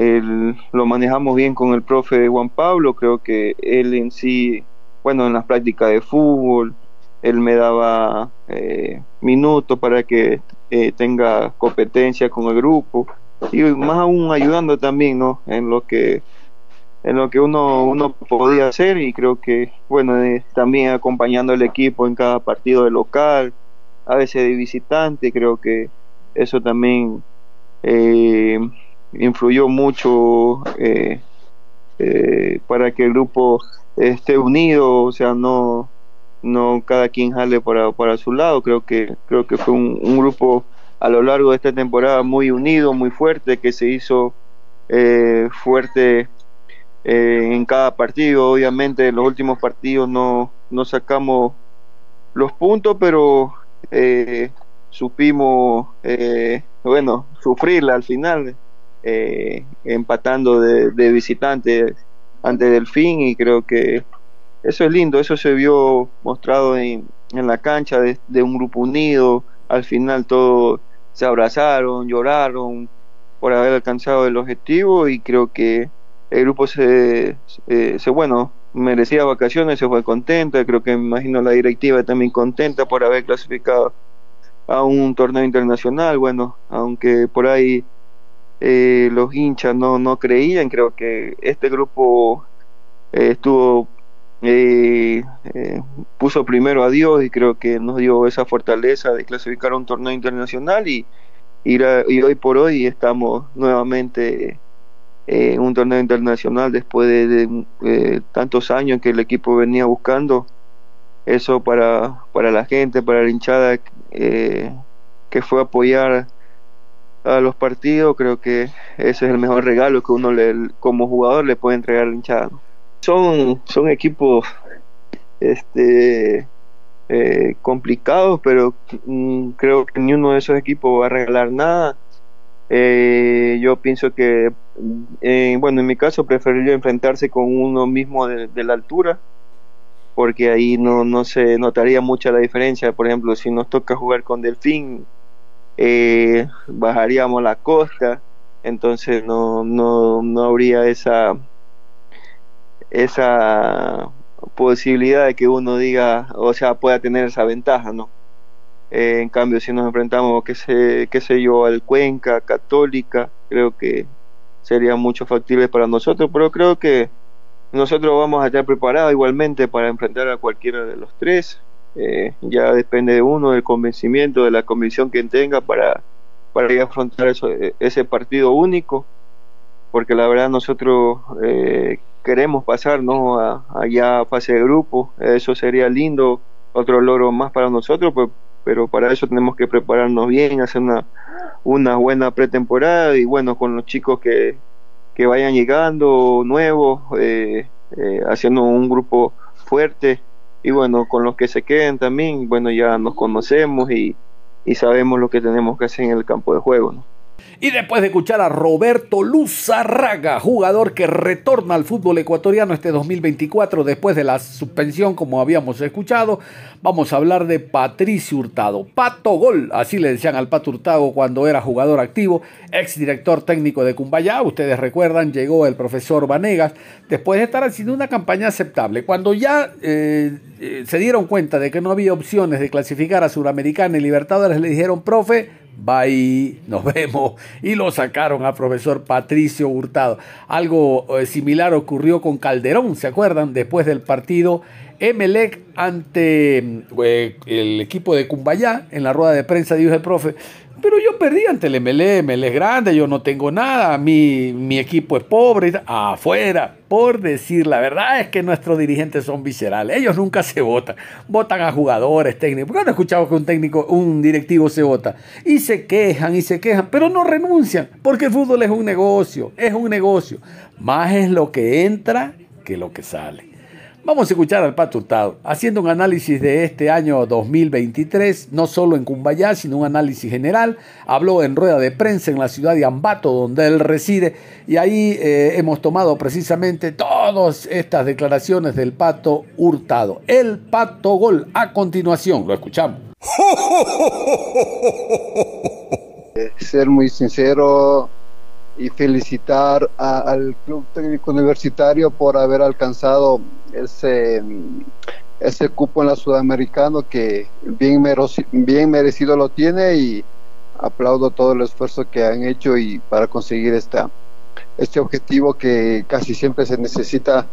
el, lo manejamos bien con el profe Juan Pablo, creo que él en sí, bueno, en las prácticas de fútbol, él me daba eh, minutos para que eh, tenga competencia con el grupo y más aún ayudando también, ¿no? En lo que en lo que uno uno podía hacer y creo que bueno eh, también acompañando al equipo en cada partido de local a veces de visitante creo que eso también eh, influyó mucho eh, eh, para que el grupo esté unido, o sea, no, no cada quien jale para, para su lado. Creo que, creo que fue un, grupo a lo largo de esta temporada muy unido, muy fuerte, que se hizo eh, fuerte en cada partido. Obviamente en los últimos partidos no, no sacamos los puntos, pero eh, supimos, bueno, sufrirla al final eh, empatando de, de, visitante antes del fin y creo que eso es lindo, eso se vio mostrado en, la cancha de, un grupo unido, al final todos se abrazaron, lloraron por haber alcanzado el objetivo y creo que el grupo se, se bueno, merecía vacaciones, se fue contenta, creo que me imagino la directiva también contenta por haber clasificado a un torneo internacional, bueno, aunque por ahí eh, los hinchas no, no creían, creo que este grupo eh, estuvo, eh, eh, puso primero a Dios y creo que nos dio esa fortaleza de clasificar a un torneo internacional y, y, hoy por hoy estamos nuevamente en un torneo internacional después de, eh, tantos años que el equipo venía buscando. Eso para, para la gente, para la hinchada eh, que fue apoyar a los partidos, creo que ese es el mejor regalo que uno le, como jugador le puede entregar al hinchado. Son, son equipos este, eh, complicados, pero mm, creo que ni uno de esos equipos va a regalar nada. Eh, yo pienso que, eh, bueno, en mi caso preferiría enfrentarse con uno mismo de, de, la altura, porque ahí no, no se notaría mucha la diferencia. Por ejemplo, si nos toca jugar con Delfín, eh, bajaríamos la costa, entonces no, no, no habría esa, esa posibilidad de que uno diga, o sea, pueda tener esa ventaja, ¿no? Eh, en cambio, si nos enfrentamos, qué sé, qué sé yo, al Cuenca, Católica, creo que sería mucho factible para nosotros, pero creo que nosotros vamos a estar preparados igualmente para enfrentar a cualquiera de los tres. Eh, ya depende de uno, del convencimiento, de la convicción que tenga para, para ir afrontar eso, ese partido único, porque la verdad nosotros eh, queremos pasar ¿no? a, a fase de grupo, eso sería lindo, otro logro más para nosotros, pero para eso tenemos que prepararnos bien, hacer una, una buena pretemporada y bueno, con los chicos que, que vayan llegando nuevos, eh, eh, haciendo un grupo fuerte y bueno, con los que se queden también, bueno, ya nos conocemos y, y sabemos lo que tenemos que hacer en el campo de juego, ¿no? Y después de escuchar a Roberto Luzarraga, jugador que retorna al fútbol ecuatoriano este 2024 después de la suspensión, como habíamos escuchado, vamos a hablar de Patricio Hurtado. Pato Gol, así le decían al Pato Hurtado cuando era jugador activo, ex director técnico de Cumbayá. Ustedes recuerdan, llegó el profesor Vanegas después de estar haciendo una campaña aceptable. Cuando ya eh, eh, se dieron cuenta de que no había opciones de clasificar a Suramericana y Libertadores, le dijeron, profe, bye, nos vemos. Y lo sacaron a profesor Patricio Hurtado. Algo eh, similar ocurrió con Calderón, ¿se acuerdan? Después del partido Emelec ante eh, el equipo de Cumbayá, en la rueda de prensa dijo el profe, pero yo perdí ante el MLE, MLE es grande, yo no tengo nada, mi, mi equipo es pobre, afuera, por decir la verdad es que nuestros dirigentes son viscerales, ellos nunca se votan, votan a jugadores, técnicos, ¿cuándo he escuchado que un técnico, un directivo se vota? Y se quejan y se quejan, pero no renuncian, porque el fútbol es un negocio, es un negocio, más es lo que entra que lo que sale. Vamos a escuchar al Pato Hurtado haciendo un análisis de este año 2023, no solo en Cumbayá, sino un análisis general. Habló en rueda de prensa en la ciudad de Ambato, donde él reside, y ahí eh, hemos tomado precisamente todas estas declaraciones del Pato Hurtado. El Pato Gol. A continuación, lo escuchamos. Ser muy sincero, y felicitar al Club Técnico Universitario por haber alcanzado ese, ese cupo en la Sudamericano que bien, bien merecido lo tiene y aplaudo todo el esfuerzo que han hecho y para conseguir esta, este objetivo que casi siempre se necesita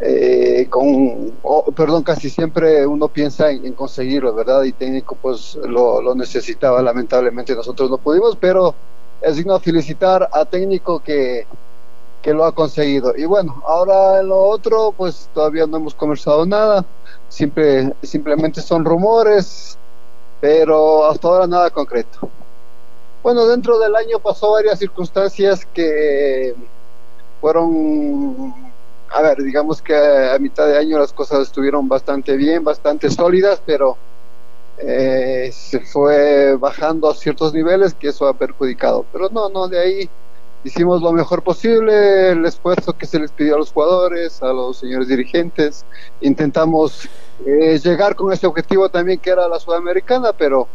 eh, con, perdón, casi siempre uno piensa en, en, conseguirlo, ¿verdad? Y técnico pues lo, lo necesitaba, lamentablemente nosotros no pudimos, pero es digno felicitar a técnico que, que lo ha conseguido. Y bueno, ahora en lo otro, pues todavía no hemos conversado nada, Simple, simplemente son rumores, pero hasta ahora nada concreto. Bueno, dentro del año pasó varias circunstancias que fueron, a ver, digamos que a mitad de año las cosas estuvieron bastante bien, bastante sólidas, pero eh, se fue bajando a ciertos niveles que eso ha perjudicado. Pero no, no, de ahí hicimos lo mejor posible, el esfuerzo que se les pidió a los jugadores, a los señores dirigentes. Intentamos eh, llegar con ese objetivo también que era la sudamericana, pero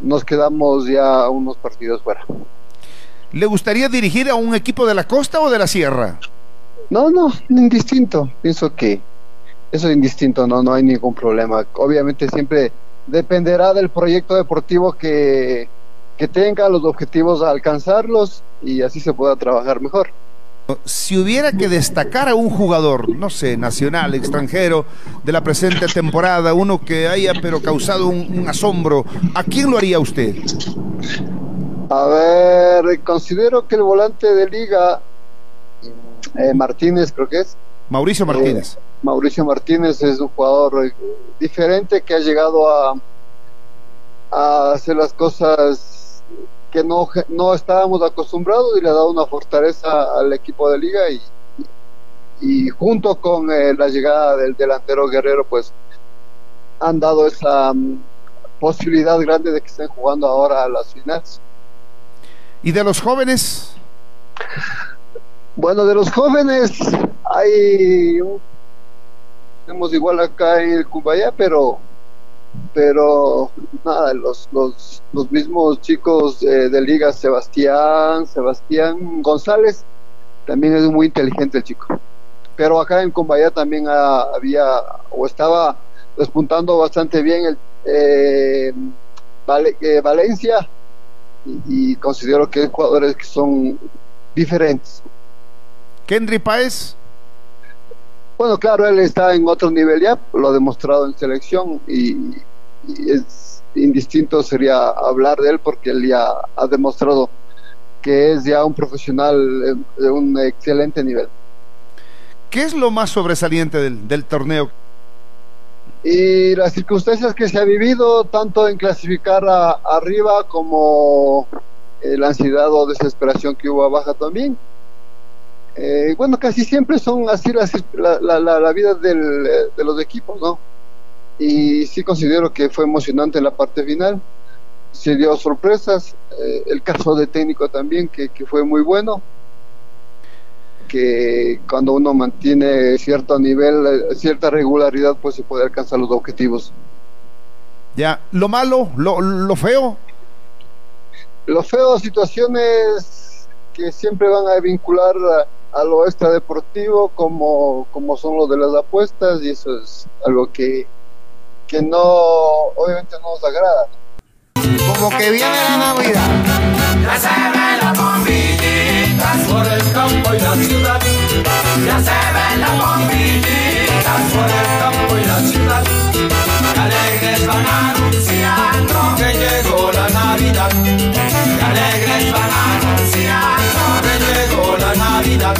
nos quedamos ya unos partidos fuera. ¿Le gustaría dirigir a un equipo de la costa o de la sierra? No, no, indistinto. Pienso que eso es indistinto, no, no hay ningún problema. Obviamente siempre dependerá del proyecto deportivo que, que tenga, los objetivos a alcanzarlos y así se pueda trabajar mejor. Si hubiera que destacar a un jugador, no sé, nacional, extranjero, de la presente temporada, uno que haya pero causado un, asombro, ¿a quién lo haría usted? A ver, considero que el volante de liga, eh, Martínez creo que es. Mauricio Martínez. Eh, Mauricio Martínez es un jugador eh, diferente que ha llegado a, a hacer las cosas que no, no estábamos acostumbrados y le ha dado una fortaleza al equipo de liga y, y junto con eh, la llegada del delantero Guerrero pues han dado esa um, posibilidad grande de que estén jugando ahora a las finales. ¿Y de los jóvenes? Bueno, de los jóvenes hay tenemos igual acá en el Cumbayá, pero pero nada, los, los, los mismos chicos de Liga, Sebastián, Sebastián González, también es muy inteligente el chico. Pero acá en Cumbayá también había o estaba despuntando bastante bien el eh, eh, Valencia y, y, considero que hay jugadores que son diferentes. Kendry Páez bueno, claro, él está en otro nivel ya, lo ha demostrado en selección y, es indistinto sería hablar de él porque él ya ha demostrado que es ya un profesional de un excelente nivel. ¿Qué es lo más sobresaliente del, del torneo? Y las circunstancias que se ha vivido, tanto en clasificar a, arriba como la ansiedad o desesperación que hubo abajo también eh, bueno, casi siempre son así la, la, la, vida del, de los equipos, ¿no? Y sí considero que fue emocionante la parte final, se dio sorpresas, eh, el caso de técnico también, que, que, fue muy bueno, que cuando uno mantiene cierto nivel, eh, cierta regularidad, pues se puede alcanzar los objetivos. Ya, lo malo, lo, lo feo. Lo feo, situaciones que siempre van a vincular a, a lo extradeportivo como, como son los de las apuestas y eso es algo que, que no, obviamente no nos agrada. como que viene la Navidad. Ya se ven las bombillitas por el campo y la ciudad. Ya se ven las bombillitas por el campo y la ciudad. Que alegres van anunciando que llegó la Navidad. Navidad.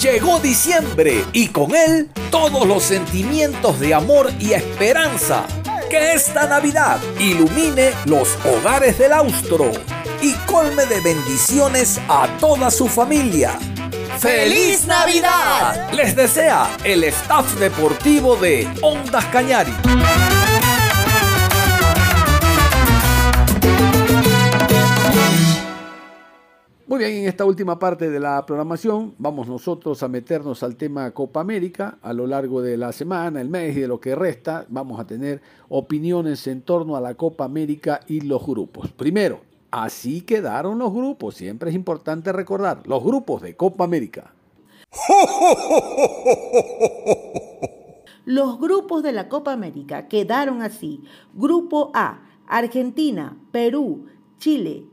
Llegó diciembre y con él todos los sentimientos de amor y esperanza. Que esta Navidad ilumine los hogares del austro y colme de bendiciones a toda su familia. ¡Feliz Navidad! Les desea el staff deportivo de Ondas Cañari. Muy bien, en esta última parte de la programación vamos nosotros a meternos al tema Copa América. A lo largo de la semana, el mes y de lo que resta, vamos a tener opiniones en torno a la Copa América y los grupos. Primero, así quedaron los grupos. Siempre es importante recordar, los grupos de Copa América. Los grupos de la Copa América quedaron así. Grupo A, Argentina, Perú, Chile.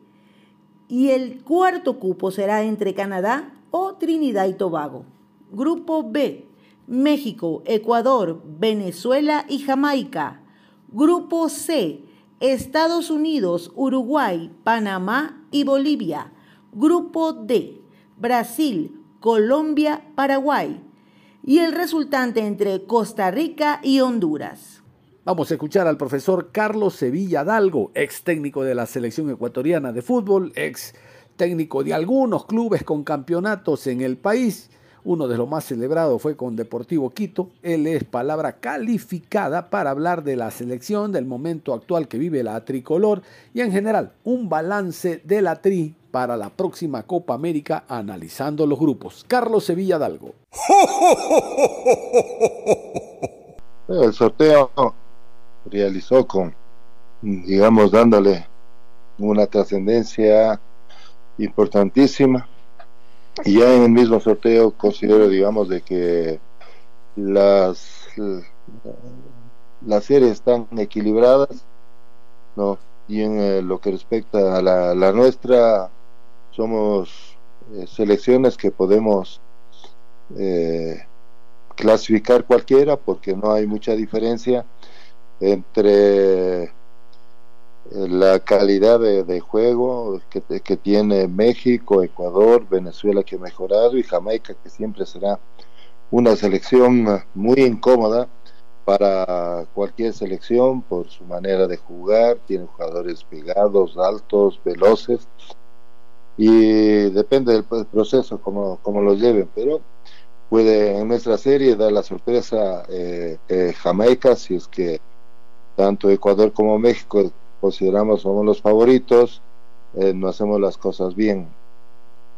Y el cuarto cupo será entre Canadá o Trinidad y Tobago. Grupo B, México, Ecuador, Venezuela y Jamaica. Grupo C, Estados Unidos, Uruguay, Panamá y Bolivia. Grupo D, Brasil, Colombia, Paraguay. Y el resultante entre Costa Rica y Honduras. Vamos a escuchar al profesor Carlos Sevilla Dalgo, ex técnico de la selección ecuatoriana de fútbol, ex técnico de algunos clubes con campeonatos en el país. Uno de los más celebrados fue con Deportivo Quito. Él es palabra calificada para hablar de la selección, del momento actual que vive la tricolor y en general un balance de la tri para la próxima Copa América analizando los grupos. Carlos Sevilla Dalgo. El sorteo realizó con, digamos, dándole una trascendencia importantísima. Y ya en el mismo sorteo considero, digamos, de que las, las series están equilibradas, ¿no? Y en eh, lo que respecta a la, nuestra, somos eh, selecciones que podemos eh, clasificar cualquiera porque no hay mucha diferencia entre eh, la calidad de, juego que, que, tiene México, Ecuador, Venezuela que ha mejorado y Jamaica que siempre será una selección muy incómoda para cualquier selección por su manera de jugar, tiene jugadores pegados, altos, veloces y depende del proceso como, como lo lleven, pero puede en nuestra serie dar la sorpresa eh, eh, Jamaica si es que tanto Ecuador como México consideramos somos los favoritos, eh, no hacemos las cosas bien.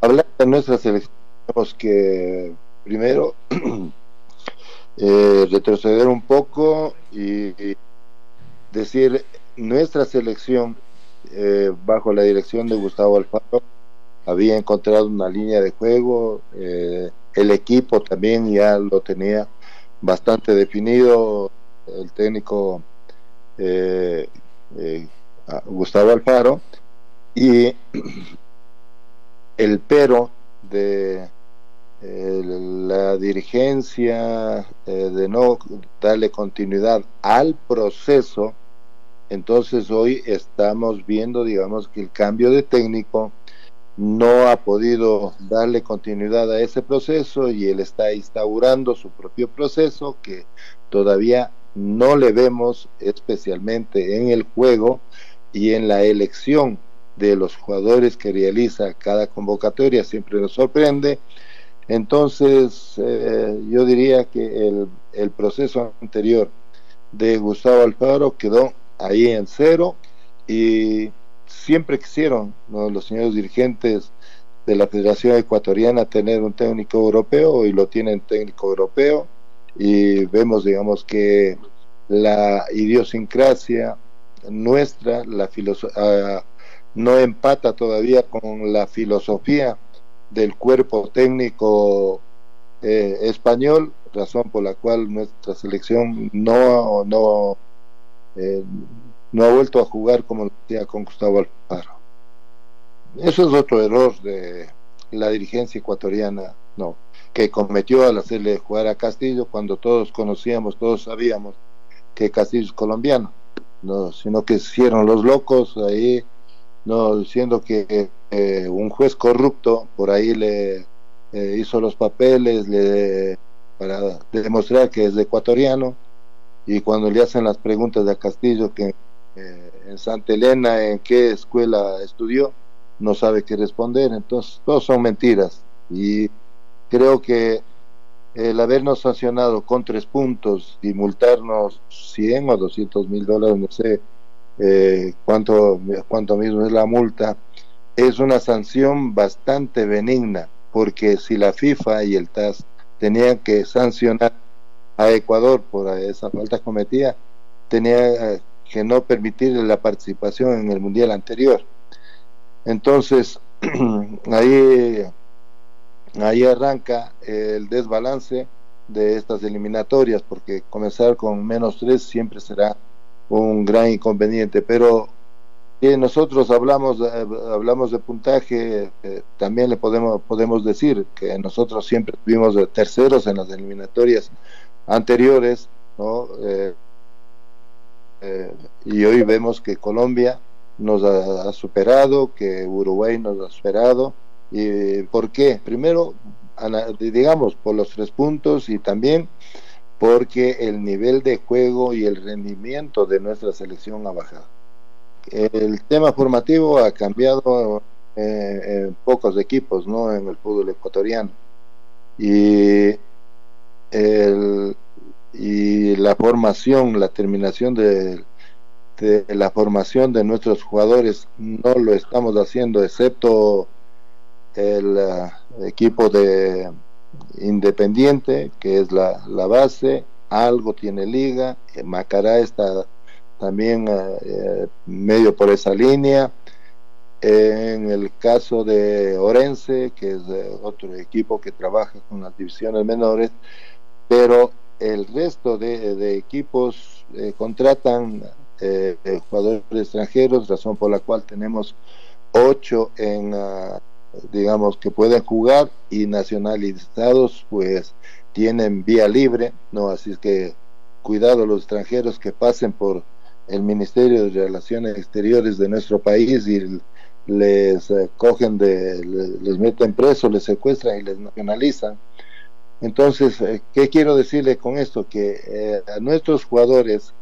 Hablar de nuestra selección, tenemos que primero eh, retroceder un poco y, decir nuestra selección eh, bajo la dirección de Gustavo Alfaro había encontrado una línea de juego, el equipo también ya lo tenía bastante definido, el técnico eh, eh, Gustavo Alfaro y el pero de eh, la dirigencia eh, de no darle continuidad al proceso entonces hoy estamos viendo digamos que el cambio de técnico no ha podido darle continuidad a ese proceso y él está instaurando su propio proceso que todavía no le vemos especialmente en el juego y en la elección de los jugadores que realiza cada convocatoria siempre nos sorprende. Entonces eh, yo diría que el, el, proceso anterior de Gustavo Alfaro quedó ahí en cero y siempre quisieron los señores dirigentes de la Federación Ecuatoriana tener un técnico europeo y lo tienen técnico europeo y vemos, digamos, que la idiosincrasia nuestra, la uh, no empata todavía con la filosofía del cuerpo técnico eh, español, razón por la cual nuestra selección no, no, eh, no ha vuelto a jugar como lo hacía con Gustavo Alfaro. Eso es otro error de la dirigencia ecuatoriana, no, que cometió al hacerle jugar a Castillo cuando todos conocíamos, todos sabíamos que Castillo es colombiano, no, sino que hicieron los locos ahí, no diciendo que eh, un juez corrupto por ahí le eh, hizo los papeles le, para demostrar que es ecuatoriano. Y cuando le hacen las preguntas a Castillo que eh, en Santa Elena en qué escuela estudió no sabe qué responder. Entonces todos son mentiras. Y creo que el habernos sancionado con tres puntos y multarnos 100 o 200 mil dólares no sé eh, cuánto cuánto mismo es la multa es una sanción bastante benigna porque si la FIFA y el TAS tenían que sancionar a Ecuador por esa falta cometida, tenía eh, que no permitirle la participación en el mundial anterior. Entonces, ahí, ahí arranca el desbalance de estas eliminatorias, porque comenzar con menos tres siempre será un gran inconveniente, pero nosotros hablamos hablamos de puntaje eh, también le podemos podemos decir que nosotros siempre tuvimos terceros en las eliminatorias anteriores no eh, eh, y hoy vemos que Colombia nos ha, superado que Uruguay nos ha superado y por qué primero digamos por los tres puntos y también porque el nivel de juego y el rendimiento de nuestra selección ha bajado el tema formativo ha cambiado eh, en pocos equipos, ¿no? En el fútbol ecuatoriano. Y, y la formación, la terminación de, la formación de nuestros jugadores no lo estamos haciendo, excepto el eh, equipo de Independiente, que es la, la base, algo tiene liga, Macará está también eh, eh, medio por esa línea. En el caso de Orense, que es otro equipo que trabaja con las divisiones menores, pero el resto de, equipos eh, contratan jugadores extranjeros, razón por la cual tenemos ocho en, ah, digamos, que pueden jugar y nacionalizados, pues tienen vía libre, ¿no? Así es que cuidado los extranjeros que pasen por el Ministerio de Relaciones Exteriores de nuestro país y les eh, cogen de, les, meten presos, les secuestran y les nacionalizan. Entonces, eh, ¿qué quiero decirle con esto? Que eh, a nuestros jugadores,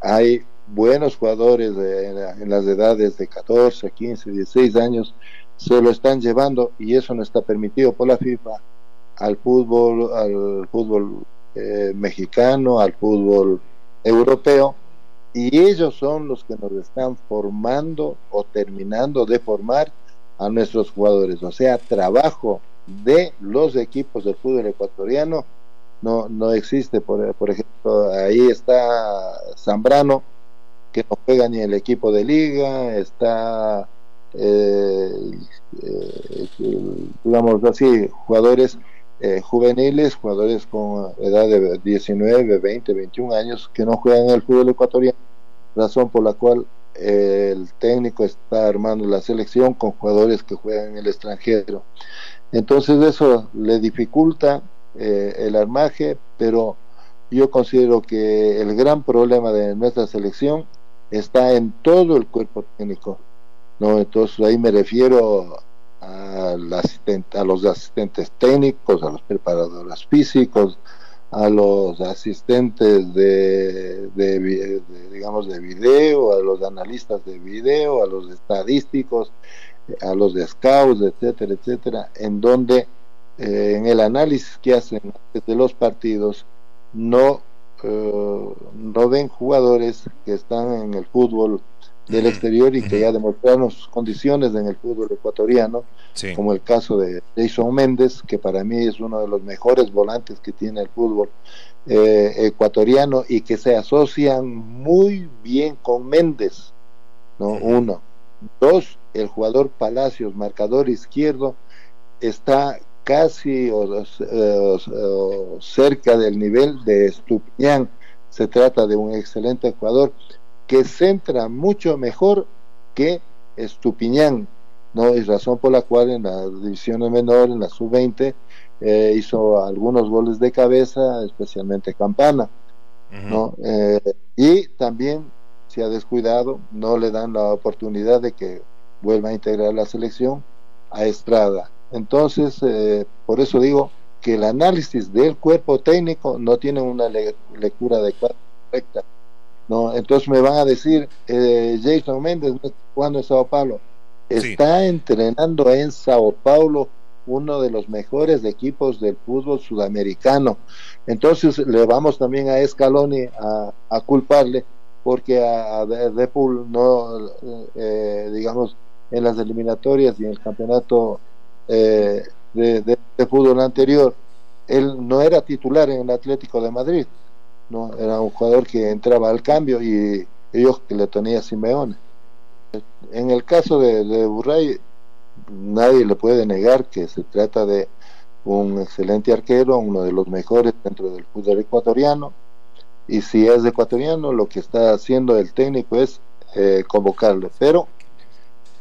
hay buenos jugadores en, las edades de 14, 15, 16 años, se lo están llevando y eso no está permitido por la FIFA al fútbol, al fútbol mexicano, al fútbol europeo y ellos son los que nos están formando o terminando de formar a nuestros jugadores. O sea, trabajo de los equipos del fútbol ecuatoriano no, no existe. Por, por ejemplo, ahí está Zambrano, que no juega ni el equipo de liga, está, eh, eh, digamos así, jugadores eh, juveniles, jugadores con edad de 19, 20, 21 años que no juegan el fútbol ecuatoriano, razón por la cual eh, el técnico está armando la selección con jugadores que juegan en el extranjero. Entonces eso le dificulta eh, el armaje, pero yo considero que el gran problema de nuestra selección está en todo el cuerpo técnico. ¿No? Entonces ahí me refiero a los asistentes técnicos, a los preparadores físicos, a los asistentes de, digamos de video, a los analistas de video, a los estadísticos, a los de scouts, etcétera, etcétera, en donde eh, en el análisis que hacen de los partidos no eh, no ven jugadores que están en el fútbol del exterior y que ya demostraron sus condiciones en el fútbol ecuatoriano, como el caso de Jason Méndez, que para mí es uno de los mejores volantes que tiene el fútbol eh, ecuatoriano y que se asocian muy bien con Méndez, ¿no? Uno. Dos, el jugador Palacios, marcador izquierdo, está casi o, cerca del nivel de Estupiñán. Se trata de un excelente jugador que centra mucho mejor que Estupiñán, ¿no? Es razón por la cual en la división menor, en la sub-20, eh, hizo algunos goles de cabeza, especialmente Campana, ¿no? Eh, y también se ha descuidado, no le dan la oportunidad de que vuelva a integrar la selección a Estrada. Entonces, eh, por eso digo que el análisis del cuerpo técnico no tiene una lectura adecuada, correcta. ¿No? Entonces me van a decir, eh, Jason Méndez jugando en Sao Paulo. Está entrenando en Sao Paulo uno de los mejores equipos del fútbol sudamericano. Entonces le vamos también a Scaloni a, culparle porque a, Depul no, eh, digamos, en las eliminatorias y en el campeonato eh, de, fútbol anterior, él no era titular en el Atlético de Madrid, no era un jugador que entraba al cambio y ellos que le tenía Simeone. En el caso de, de Burray, nadie le puede negar que se trata de un excelente arquero, uno de los mejores dentro del fútbol ecuatoriano. Y si es ecuatoriano, lo que está haciendo el técnico es eh, convocarlo. Pero,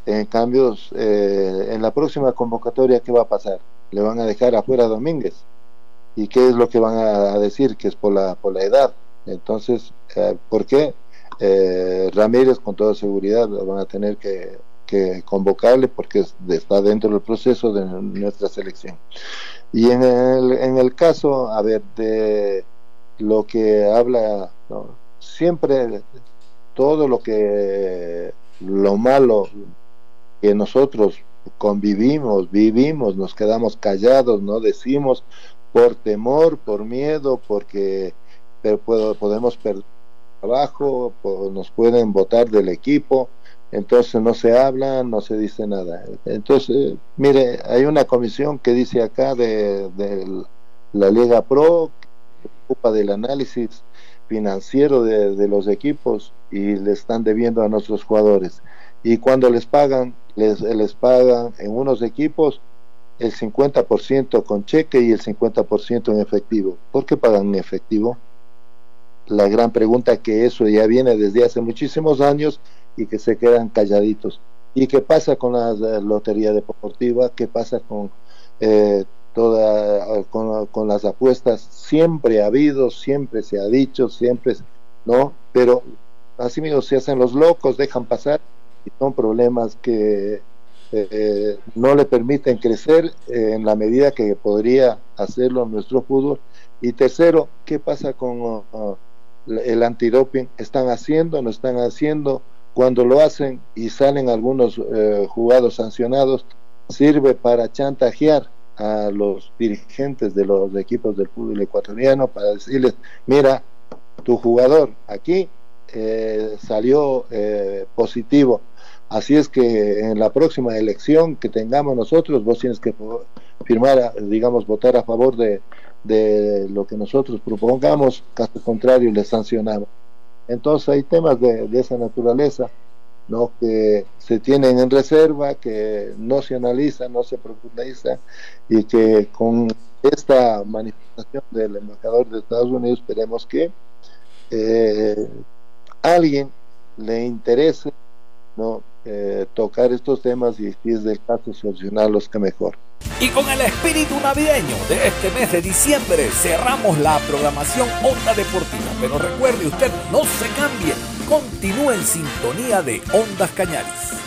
en cambio, eh, en la próxima convocatoria, ¿qué va a pasar? Le van a dejar afuera a Domínguez. ¿Y qué es lo que van a decir? Que es por la, por la edad. Entonces, eh, ¿por qué? Ramírez, con toda seguridad, van a tener que convocarle porque está dentro del proceso de nuestra selección. Y en el, en el caso, a ver, de lo que habla, siempre todo lo que, lo malo que nosotros convivimos, vivimos, nos quedamos callados, no decimos por temor, por miedo, porque pero podemos perder trabajo, nos pueden votar del equipo, entonces no se habla, no se dice nada. Entonces, mire, hay una comisión que dice acá de, la Liga Pro, que se ocupa del análisis financiero de, los equipos y le están debiendo a nuestros jugadores. Y cuando les pagan, les, les pagan en unos equipos el 50% con cheque y el 50% en efectivo. ¿Por qué pagan en efectivo? La gran pregunta que eso ya viene desde hace muchísimos años y que se quedan calladitos. ¿Y qué pasa con la, lotería deportiva? ¿Qué pasa con eh, toda con, las apuestas? Siempre ha habido, siempre se ha dicho, siempre, ¿no? Pero así mismo se hacen los locos, dejan pasar y son problemas que eh, no le permiten crecer en la medida que podría hacerlo nuestro fútbol. Y tercero, ¿qué pasa con uh, el antidoping? ¿Están haciendo, no están haciendo? Cuando lo hacen y salen algunos eh, jugados sancionados, sirve para chantajear a los dirigentes de los equipos del fútbol ecuatoriano para decirles, mira, tu jugador aquí eh, salió eh, positivo. Así es que en la próxima elección que tengamos nosotros, vos tienes que firmar, digamos, votar a favor de, de lo que nosotros propongamos, caso contrario, le sancionamos. Entonces hay temas de, esa naturaleza ¿no? que se tienen en reserva, que no se analizan, no se profundiza y que con esta manifestación del embajador de Estados Unidos esperemos que eh, alguien le interese ¿no? Eh, tocar estos temas y si es del caso solucionarlos que mejor. Y con el espíritu navideño de este mes de diciembre cerramos la programación Onda Deportiva. Pero recuerde usted, no se cambie, continúe en sintonía de Ondas Cañaris.